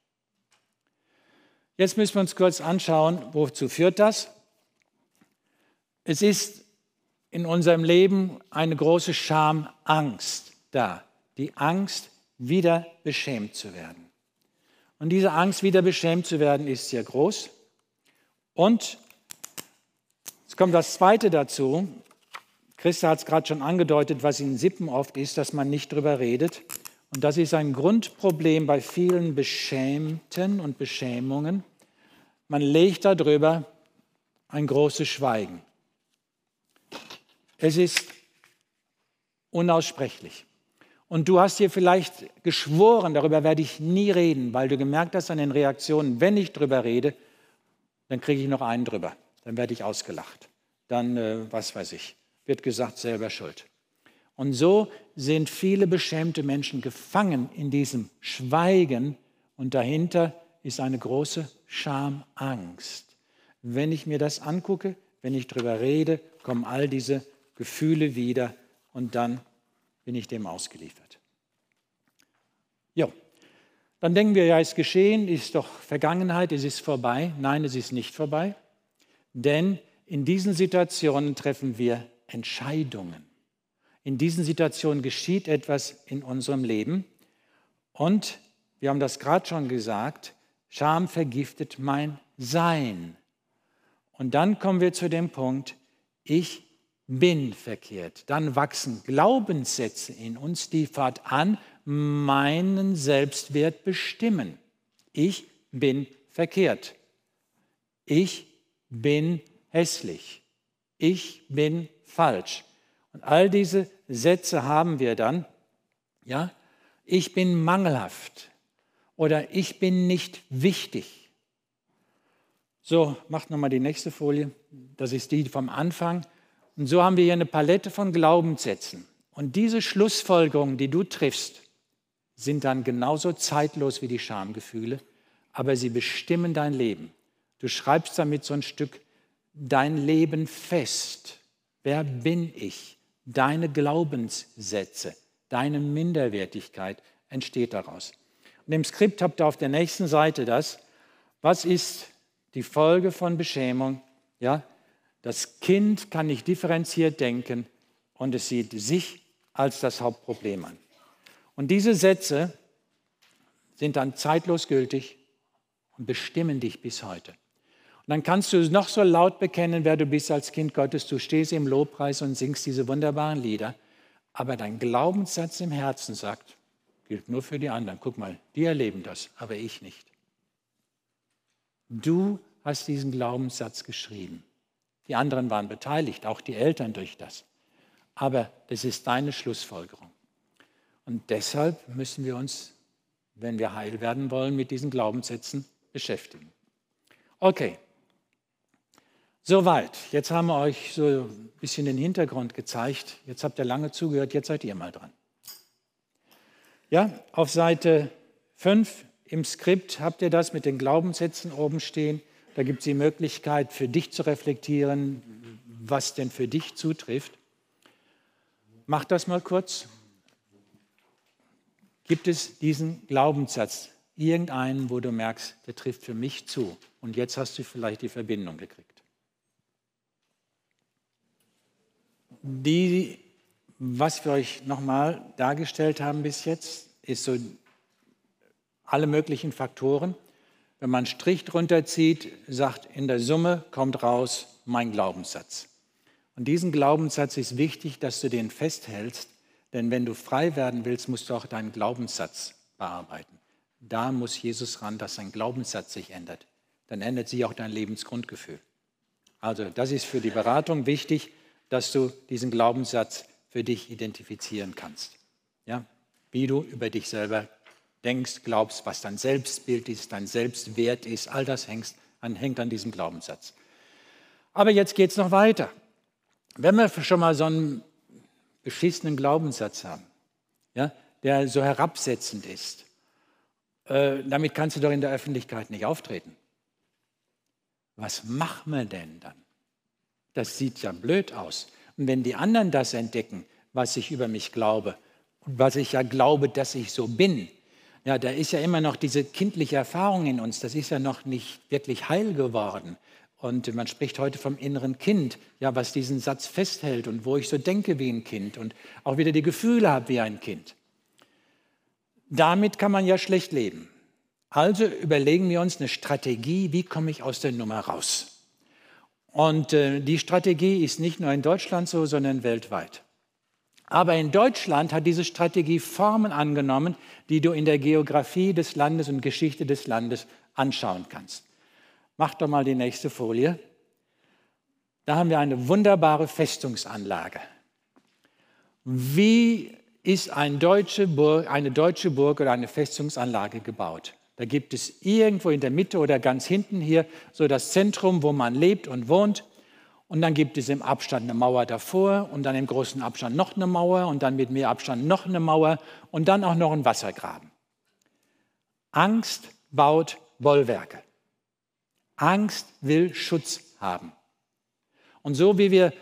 Jetzt müssen wir uns kurz anschauen, wozu führt das? Es ist in unserem Leben eine große Schamangst da. Die Angst, wieder beschämt zu werden. Und diese Angst, wieder beschämt zu werden, ist sehr groß. Und es kommt das Zweite dazu. Christa hat es gerade schon angedeutet, was in Sippen oft ist, dass man nicht drüber redet. Und das ist ein Grundproblem bei vielen Beschämten und Beschämungen. Man legt darüber ein großes Schweigen. Es ist unaussprechlich. Und du hast dir vielleicht geschworen, darüber werde ich nie reden, weil du gemerkt hast an den Reaktionen, wenn ich darüber rede, dann kriege ich noch einen drüber. Dann werde ich ausgelacht. Dann, äh, was weiß ich, wird gesagt, selber schuld. Und so sind viele beschämte Menschen gefangen in diesem Schweigen und dahinter ist eine große Schamangst. Wenn ich mir das angucke, wenn ich darüber rede, kommen all diese Gefühle wieder und dann bin ich dem ausgeliefert. Ja, dann denken wir, ja, ist geschehen, ist doch Vergangenheit, es ist vorbei. Nein, es ist nicht vorbei, denn in diesen Situationen treffen wir Entscheidungen. In diesen Situationen geschieht etwas in unserem Leben und wir haben das gerade schon gesagt, Scham vergiftet mein Sein. Und dann kommen wir zu dem Punkt, ich bin verkehrt. Dann wachsen Glaubenssätze in uns, die fortan meinen Selbstwert bestimmen. Ich bin verkehrt. Ich bin hässlich. Ich bin falsch. Und all diese Sätze haben wir dann. Ja, ich bin mangelhaft oder ich bin nicht wichtig. So, macht nochmal die nächste Folie. Das ist die vom Anfang. Und so haben wir hier eine Palette von Glaubenssätzen. Und diese Schlussfolgerungen, die du triffst, sind dann genauso zeitlos wie die Schamgefühle, aber sie bestimmen dein Leben. Du schreibst damit so ein Stück dein Leben fest. Wer bin ich? Deine Glaubenssätze, deine Minderwertigkeit entsteht daraus. Und im Skript habt ihr auf der nächsten Seite das. Was ist die Folge von Beschämung? Ja, das Kind kann nicht differenziert denken und es sieht sich als das Hauptproblem an. Und diese Sätze sind dann zeitlos gültig und bestimmen dich bis heute. Und dann kannst du noch so laut bekennen, wer du bist als Kind Gottes. Du stehst im Lobpreis und singst diese wunderbaren Lieder. Aber dein Glaubenssatz im Herzen sagt, gilt nur für die anderen. Guck mal, die erleben das, aber ich nicht. Du hast diesen Glaubenssatz geschrieben. Die anderen waren beteiligt, auch die Eltern durch das. Aber das ist deine Schlussfolgerung. Und deshalb müssen wir uns, wenn wir heil werden wollen, mit diesen Glaubenssätzen beschäftigen. Okay, soweit. Jetzt haben wir euch so ein bisschen den Hintergrund gezeigt. Jetzt habt ihr lange zugehört, jetzt seid ihr mal dran. Ja, auf Seite 5 im Skript habt ihr das mit den Glaubenssätzen oben stehen. Da gibt es die Möglichkeit für dich zu reflektieren, was denn für dich zutrifft. Mach das mal kurz. Gibt es diesen Glaubenssatz, irgendeinen, wo du merkst, der trifft für mich zu? Und jetzt hast du vielleicht die Verbindung gekriegt. Die, was wir euch nochmal dargestellt haben bis jetzt, ist so alle möglichen Faktoren. Wenn man einen Strich drunter zieht, sagt, in der Summe kommt raus mein Glaubenssatz. Und diesen Glaubenssatz ist wichtig, dass du den festhältst, denn wenn du frei werden willst, musst du auch deinen Glaubenssatz bearbeiten. Da muss Jesus ran, dass dein Glaubenssatz sich ändert. Dann ändert sich auch dein Lebensgrundgefühl. Also das ist für die Beratung wichtig, dass du diesen Glaubenssatz für dich identifizieren kannst. Ja? Wie du über dich selber denkst, glaubst, was dein Selbstbild ist, dein Selbstwert ist, all das hängt an, hängt an diesem Glaubenssatz. Aber jetzt geht es noch weiter. Wenn wir schon mal so einen beschissenen Glaubenssatz haben, ja, der so herabsetzend ist, äh, damit kannst du doch in der Öffentlichkeit nicht auftreten. Was machen wir denn dann? Das sieht ja blöd aus. Und wenn die anderen das entdecken, was ich über mich glaube und was ich ja glaube, dass ich so bin, ja, da ist ja immer noch diese kindliche Erfahrung in uns, das ist ja noch nicht wirklich heil geworden. Und man spricht heute vom inneren Kind, ja, was diesen Satz festhält und wo ich so denke wie ein Kind und auch wieder die Gefühle habe wie ein Kind. Damit kann man ja schlecht leben. Also überlegen wir uns eine Strategie, wie komme ich aus der Nummer raus. Und äh, die Strategie ist nicht nur in Deutschland so, sondern weltweit. Aber in Deutschland hat diese Strategie Formen angenommen, die du in der Geografie des Landes und Geschichte des Landes anschauen kannst. Mach doch mal die nächste Folie. Da haben wir eine wunderbare Festungsanlage. Wie ist eine deutsche Burg, eine deutsche Burg oder eine Festungsanlage gebaut? Da gibt es irgendwo in der Mitte oder ganz hinten hier so das Zentrum, wo man lebt und wohnt. Und dann gibt es im Abstand eine Mauer davor und dann im großen Abstand noch eine Mauer und dann mit mehr Abstand noch eine Mauer und dann auch noch ein Wassergraben. Angst baut Bollwerke. Angst will Schutz haben. Und so wie wir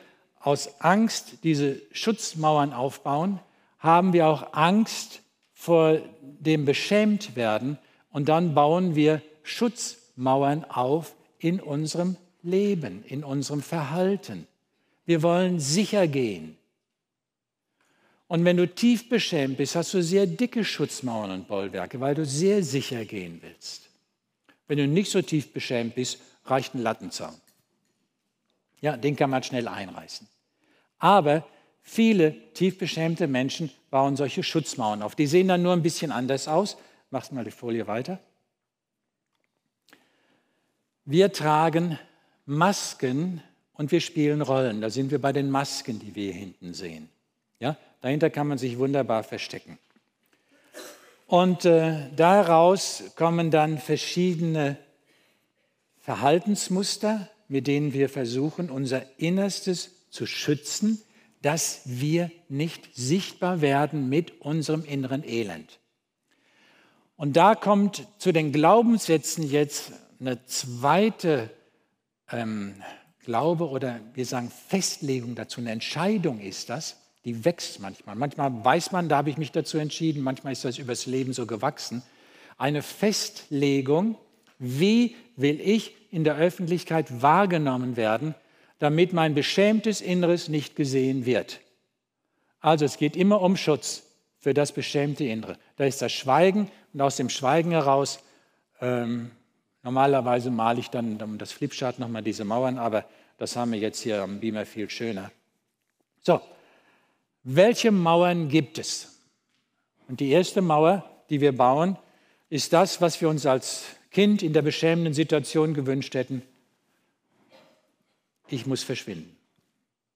aus Angst diese Schutzmauern aufbauen, haben wir auch Angst vor dem Beschämtwerden und dann bauen wir Schutzmauern auf in unserem Leben, in unserem Verhalten. Wir wollen sicher gehen. Und wenn du tief beschämt bist, hast du sehr dicke Schutzmauern und Bollwerke, weil du sehr sicher gehen willst. Wenn du nicht so tief beschämt bist, reicht ein Lattenzaun. Ja, den kann man schnell einreißen. Aber viele tief beschämte Menschen bauen solche Schutzmauern auf. Die sehen dann nur ein bisschen anders aus. Machst mal die Folie weiter. Wir tragen Masken und wir spielen Rollen. Da sind wir bei den Masken, die wir hinten sehen. Ja, dahinter kann man sich wunderbar verstecken. Und äh, daraus kommen dann verschiedene Verhaltensmuster, mit denen wir versuchen, unser Innerstes zu schützen, dass wir nicht sichtbar werden mit unserem inneren Elend. Und da kommt zu den Glaubenssätzen jetzt eine zweite ähm, Glaube oder wir sagen Festlegung dazu, eine Entscheidung ist das die wächst manchmal. Manchmal weiß man, da habe ich mich dazu entschieden, manchmal ist das übers Leben so gewachsen. Eine Festlegung, wie will ich in der Öffentlichkeit wahrgenommen werden, damit mein beschämtes Inneres nicht gesehen wird. Also es geht immer um Schutz für das beschämte Innere. Da ist das Schweigen und aus dem Schweigen heraus, ähm, normalerweise male ich dann um das Flipchart nochmal diese Mauern, aber das haben wir jetzt hier am Beamer viel schöner. So, welche Mauern gibt es? Und die erste Mauer, die wir bauen, ist das, was wir uns als Kind in der beschämenden Situation gewünscht hätten. Ich muss verschwinden.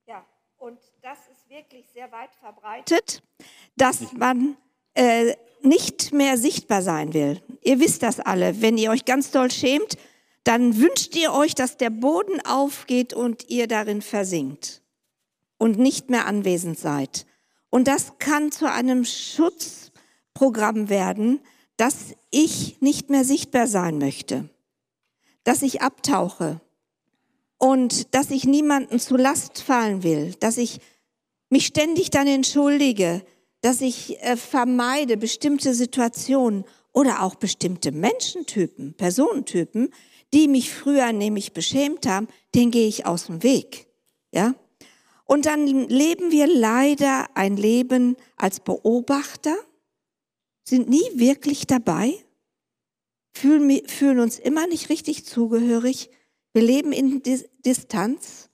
Ja, und das ist wirklich sehr weit verbreitet, dass man äh, nicht mehr sichtbar sein will. Ihr wisst das alle. Wenn ihr euch ganz doll schämt, dann wünscht ihr euch, dass der Boden aufgeht und ihr darin versinkt und nicht mehr anwesend seid. Und das kann zu einem Schutzprogramm werden, dass ich nicht mehr sichtbar sein möchte, dass ich abtauche und dass ich niemanden zu Last fallen will, dass ich mich ständig dann entschuldige, dass ich äh, vermeide bestimmte Situationen oder auch bestimmte Menschentypen, Personentypen, die mich früher nämlich beschämt haben, den gehe ich aus dem Weg. Ja? Und dann leben wir leider ein Leben als Beobachter, sind nie wirklich dabei, fühlen, fühlen uns immer nicht richtig zugehörig, wir leben in Distanz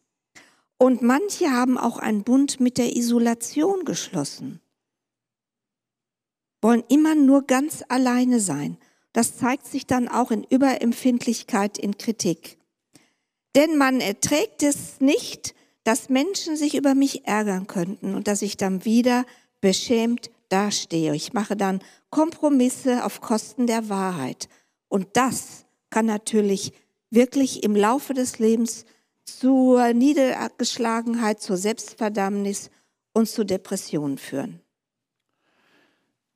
und manche haben auch einen Bund mit der Isolation geschlossen, wollen immer nur ganz alleine sein. Das zeigt sich dann auch in Überempfindlichkeit in Kritik. Denn man erträgt es nicht, dass Menschen sich über mich ärgern könnten und dass ich dann wieder beschämt dastehe. Ich mache dann Kompromisse auf Kosten der Wahrheit. Und das kann natürlich wirklich im Laufe des Lebens zur Niedergeschlagenheit, zur Selbstverdammnis und zu Depressionen führen.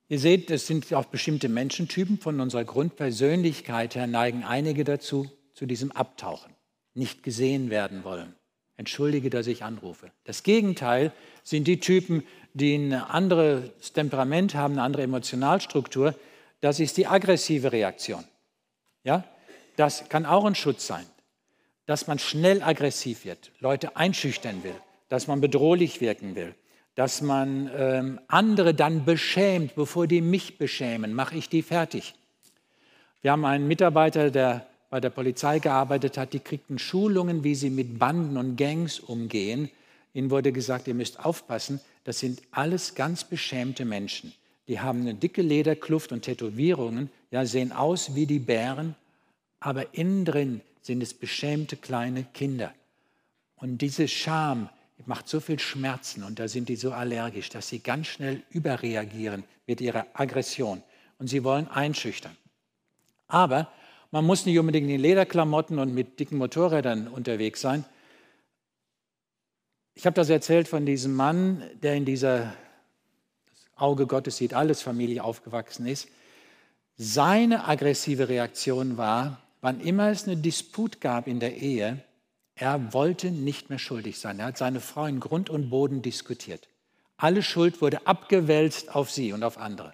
Ihr seht, es sind auch bestimmte Menschentypen von unserer Grundpersönlichkeit her neigen einige dazu, zu diesem Abtauchen, nicht gesehen werden wollen. Entschuldige, dass ich anrufe. Das Gegenteil sind die Typen, die ein anderes Temperament haben, eine andere Emotionalstruktur. Das ist die aggressive Reaktion. Ja? Das kann auch ein Schutz sein. Dass man schnell aggressiv wird, Leute einschüchtern will, dass man bedrohlich wirken will, dass man ähm, andere dann beschämt, bevor die mich beschämen, mache ich die fertig. Wir haben einen Mitarbeiter, der bei der Polizei gearbeitet hat, die kriegten Schulungen, wie sie mit Banden und Gangs umgehen. Ihnen wurde gesagt, ihr müsst aufpassen, das sind alles ganz beschämte Menschen. Die haben eine dicke Lederkluft und Tätowierungen, ja, sehen aus wie die Bären, aber innen drin sind es beschämte kleine Kinder. Und diese Scham macht so viel Schmerzen und da sind die so allergisch, dass sie ganz schnell überreagieren mit ihrer Aggression und sie wollen einschüchtern. Aber man muss nicht unbedingt in Lederklamotten und mit dicken Motorrädern unterwegs sein. Ich habe das erzählt von diesem Mann, der in dieser Auge Gottes sieht alles Familie aufgewachsen ist. Seine aggressive Reaktion war, wann immer es eine Disput gab in der Ehe, er wollte nicht mehr schuldig sein. Er hat seine Frau in Grund und Boden diskutiert. Alle Schuld wurde abgewälzt auf sie und auf andere.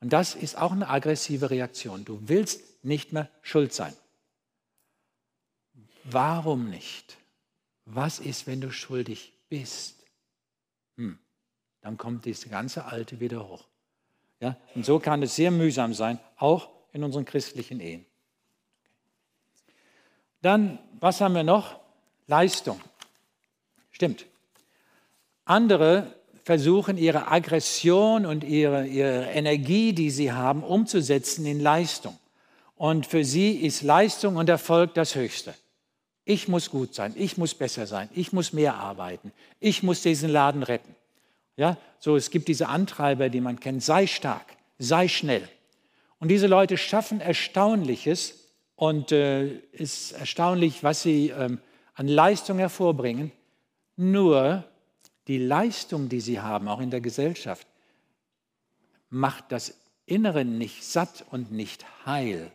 Und das ist auch eine aggressive Reaktion. Du willst nicht mehr schuld sein. Warum nicht? Was ist, wenn du schuldig bist? Hm, dann kommt das ganze Alte wieder hoch. Ja? Und so kann es sehr mühsam sein, auch in unseren christlichen Ehen. Dann, was haben wir noch? Leistung. Stimmt. Andere versuchen, ihre Aggression und ihre, ihre Energie, die sie haben, umzusetzen in Leistung. Und für sie ist Leistung und Erfolg das Höchste. Ich muss gut sein, ich muss besser sein, ich muss mehr arbeiten, ich muss diesen Laden retten. Ja, so es gibt diese Antreiber, die man kennt. Sei stark, sei schnell. Und diese Leute schaffen Erstaunliches und es äh, ist erstaunlich, was sie ähm, an Leistung hervorbringen. Nur die Leistung, die sie haben, auch in der Gesellschaft, macht das Innere nicht satt und nicht heil.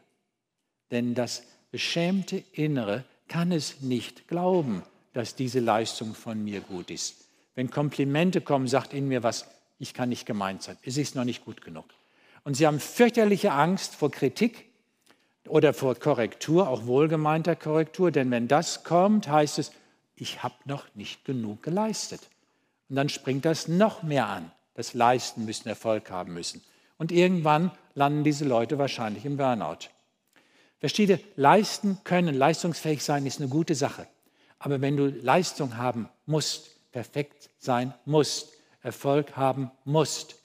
Denn das beschämte Innere kann es nicht glauben, dass diese Leistung von mir gut ist. Wenn Komplimente kommen, sagt in mir was, ich kann nicht gemeint sein. Es ist noch nicht gut genug. Und sie haben fürchterliche Angst vor Kritik oder vor Korrektur, auch wohlgemeinter Korrektur, denn wenn das kommt, heißt es, ich habe noch nicht genug geleistet. Und dann springt das noch mehr an. Das Leisten müssen Erfolg haben müssen. Und irgendwann landen diese Leute wahrscheinlich im Burnout. Verstehe, leisten können, leistungsfähig sein ist eine gute Sache. Aber wenn du Leistung haben musst, perfekt sein musst, Erfolg haben musst,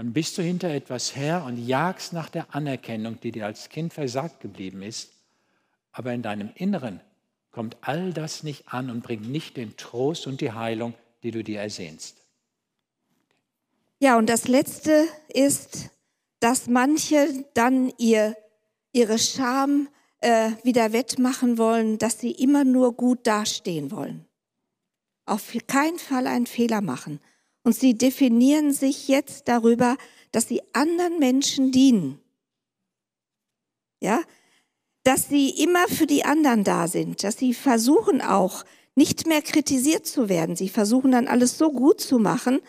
dann bist du hinter etwas her und jagst nach der Anerkennung, die dir als Kind versagt geblieben ist. Aber in deinem Inneren kommt all das nicht an und bringt nicht den Trost und die Heilung, die du dir ersehnst. Ja, und das Letzte ist, dass manche dann ihr, ihre Scham äh, wieder wettmachen wollen, dass sie immer nur gut dastehen wollen. Auf keinen Fall einen Fehler machen. Und sie definieren sich jetzt darüber, dass sie anderen Menschen dienen. Ja, dass sie immer für die anderen da sind, dass sie versuchen auch nicht mehr kritisiert zu werden. Sie versuchen dann alles so gut zu machen,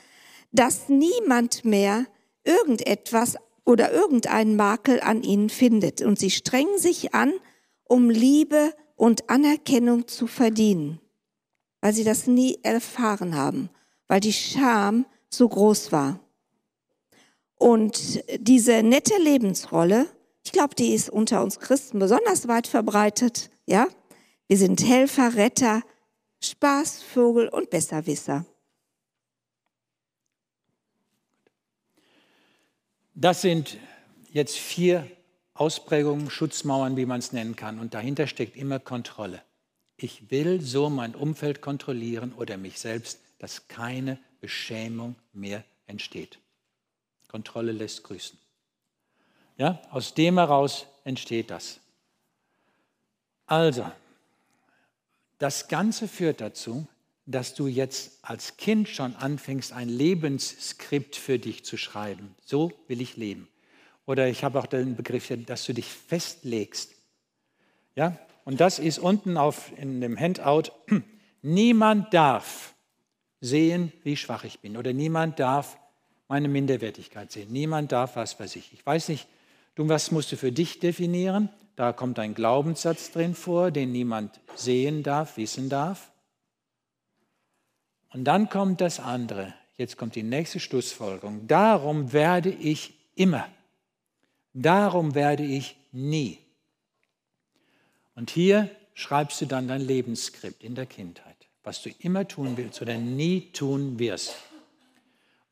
dass niemand mehr irgendetwas oder irgendeinen Makel an ihnen findet. Und sie strengen sich an, um Liebe und Anerkennung zu verdienen, weil sie das nie erfahren haben, weil die Scham so groß war. Und diese nette Lebensrolle, ich glaube, die ist unter uns Christen besonders weit verbreitet. Ja, wir sind Helfer, Retter, Spaßvogel und Besserwisser. Das sind jetzt vier Ausprägungen, Schutzmauern, wie man es nennen kann. Und dahinter steckt immer Kontrolle. Ich will so mein Umfeld kontrollieren oder mich selbst, dass keine Beschämung mehr entsteht. Kontrolle lässt grüßen. Ja, aus dem heraus entsteht das. Also, das Ganze führt dazu, dass du jetzt als Kind schon anfängst, ein Lebensskript für dich zu schreiben. So will ich leben. Oder ich habe auch den Begriff, dass du dich festlegst. Ja, und das ist unten auf, in dem Handout. *clears throat* Niemand darf sehen, wie schwach ich bin. Oder niemand darf meine Minderwertigkeit sehen. Niemand darf was für sich. Ich weiß nicht, Du, was musst du für dich definieren? Da kommt ein Glaubenssatz drin vor, den niemand sehen darf, wissen darf. Und dann kommt das andere. Jetzt kommt die nächste Schlussfolgerung. Darum werde ich immer. Darum werde ich nie. Und hier schreibst du dann dein Lebensskript in der Kindheit, was du immer tun willst oder nie tun wirst.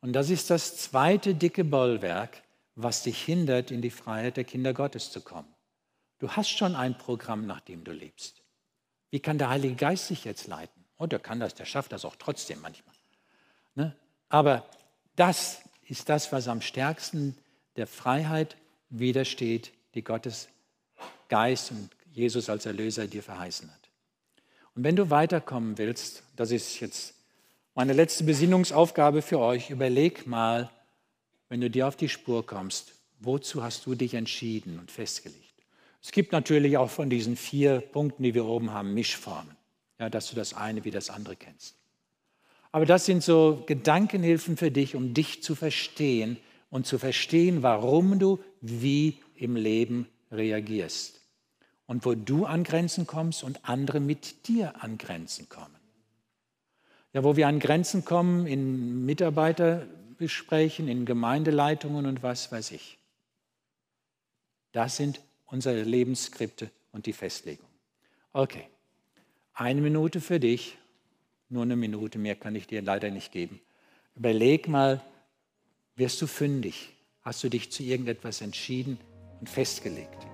Und das ist das zweite dicke Bollwerk, was dich hindert, in die Freiheit der Kinder Gottes zu kommen. Du hast schon ein Programm, nach dem du lebst. Wie kann der Heilige Geist dich jetzt leiten? Oh, der kann das, der schafft das auch trotzdem manchmal. Ne? Aber das ist das, was am stärksten der Freiheit widersteht, die Gottes Geist und Jesus als Erlöser dir verheißen hat. Und wenn du weiterkommen willst, das ist jetzt meine letzte Besinnungsaufgabe für euch, überleg mal, wenn du dir auf die Spur kommst, wozu hast du dich entschieden und festgelegt? Es gibt natürlich auch von diesen vier Punkten, die wir oben haben, Mischformen, ja, dass du das eine wie das andere kennst. Aber das sind so Gedankenhilfen für dich, um dich zu verstehen und zu verstehen, warum du wie im Leben reagierst und wo du an Grenzen kommst und andere mit dir an Grenzen kommen. Ja, wo wir an Grenzen kommen in Mitarbeiterbesprechen, in Gemeindeleitungen und was weiß ich. Das sind unsere Lebensskripte und die Festlegung. Okay, eine Minute für dich, nur eine Minute, mehr kann ich dir leider nicht geben. Überleg mal, wirst du fündig? Hast du dich zu irgendetwas entschieden und festgelegt?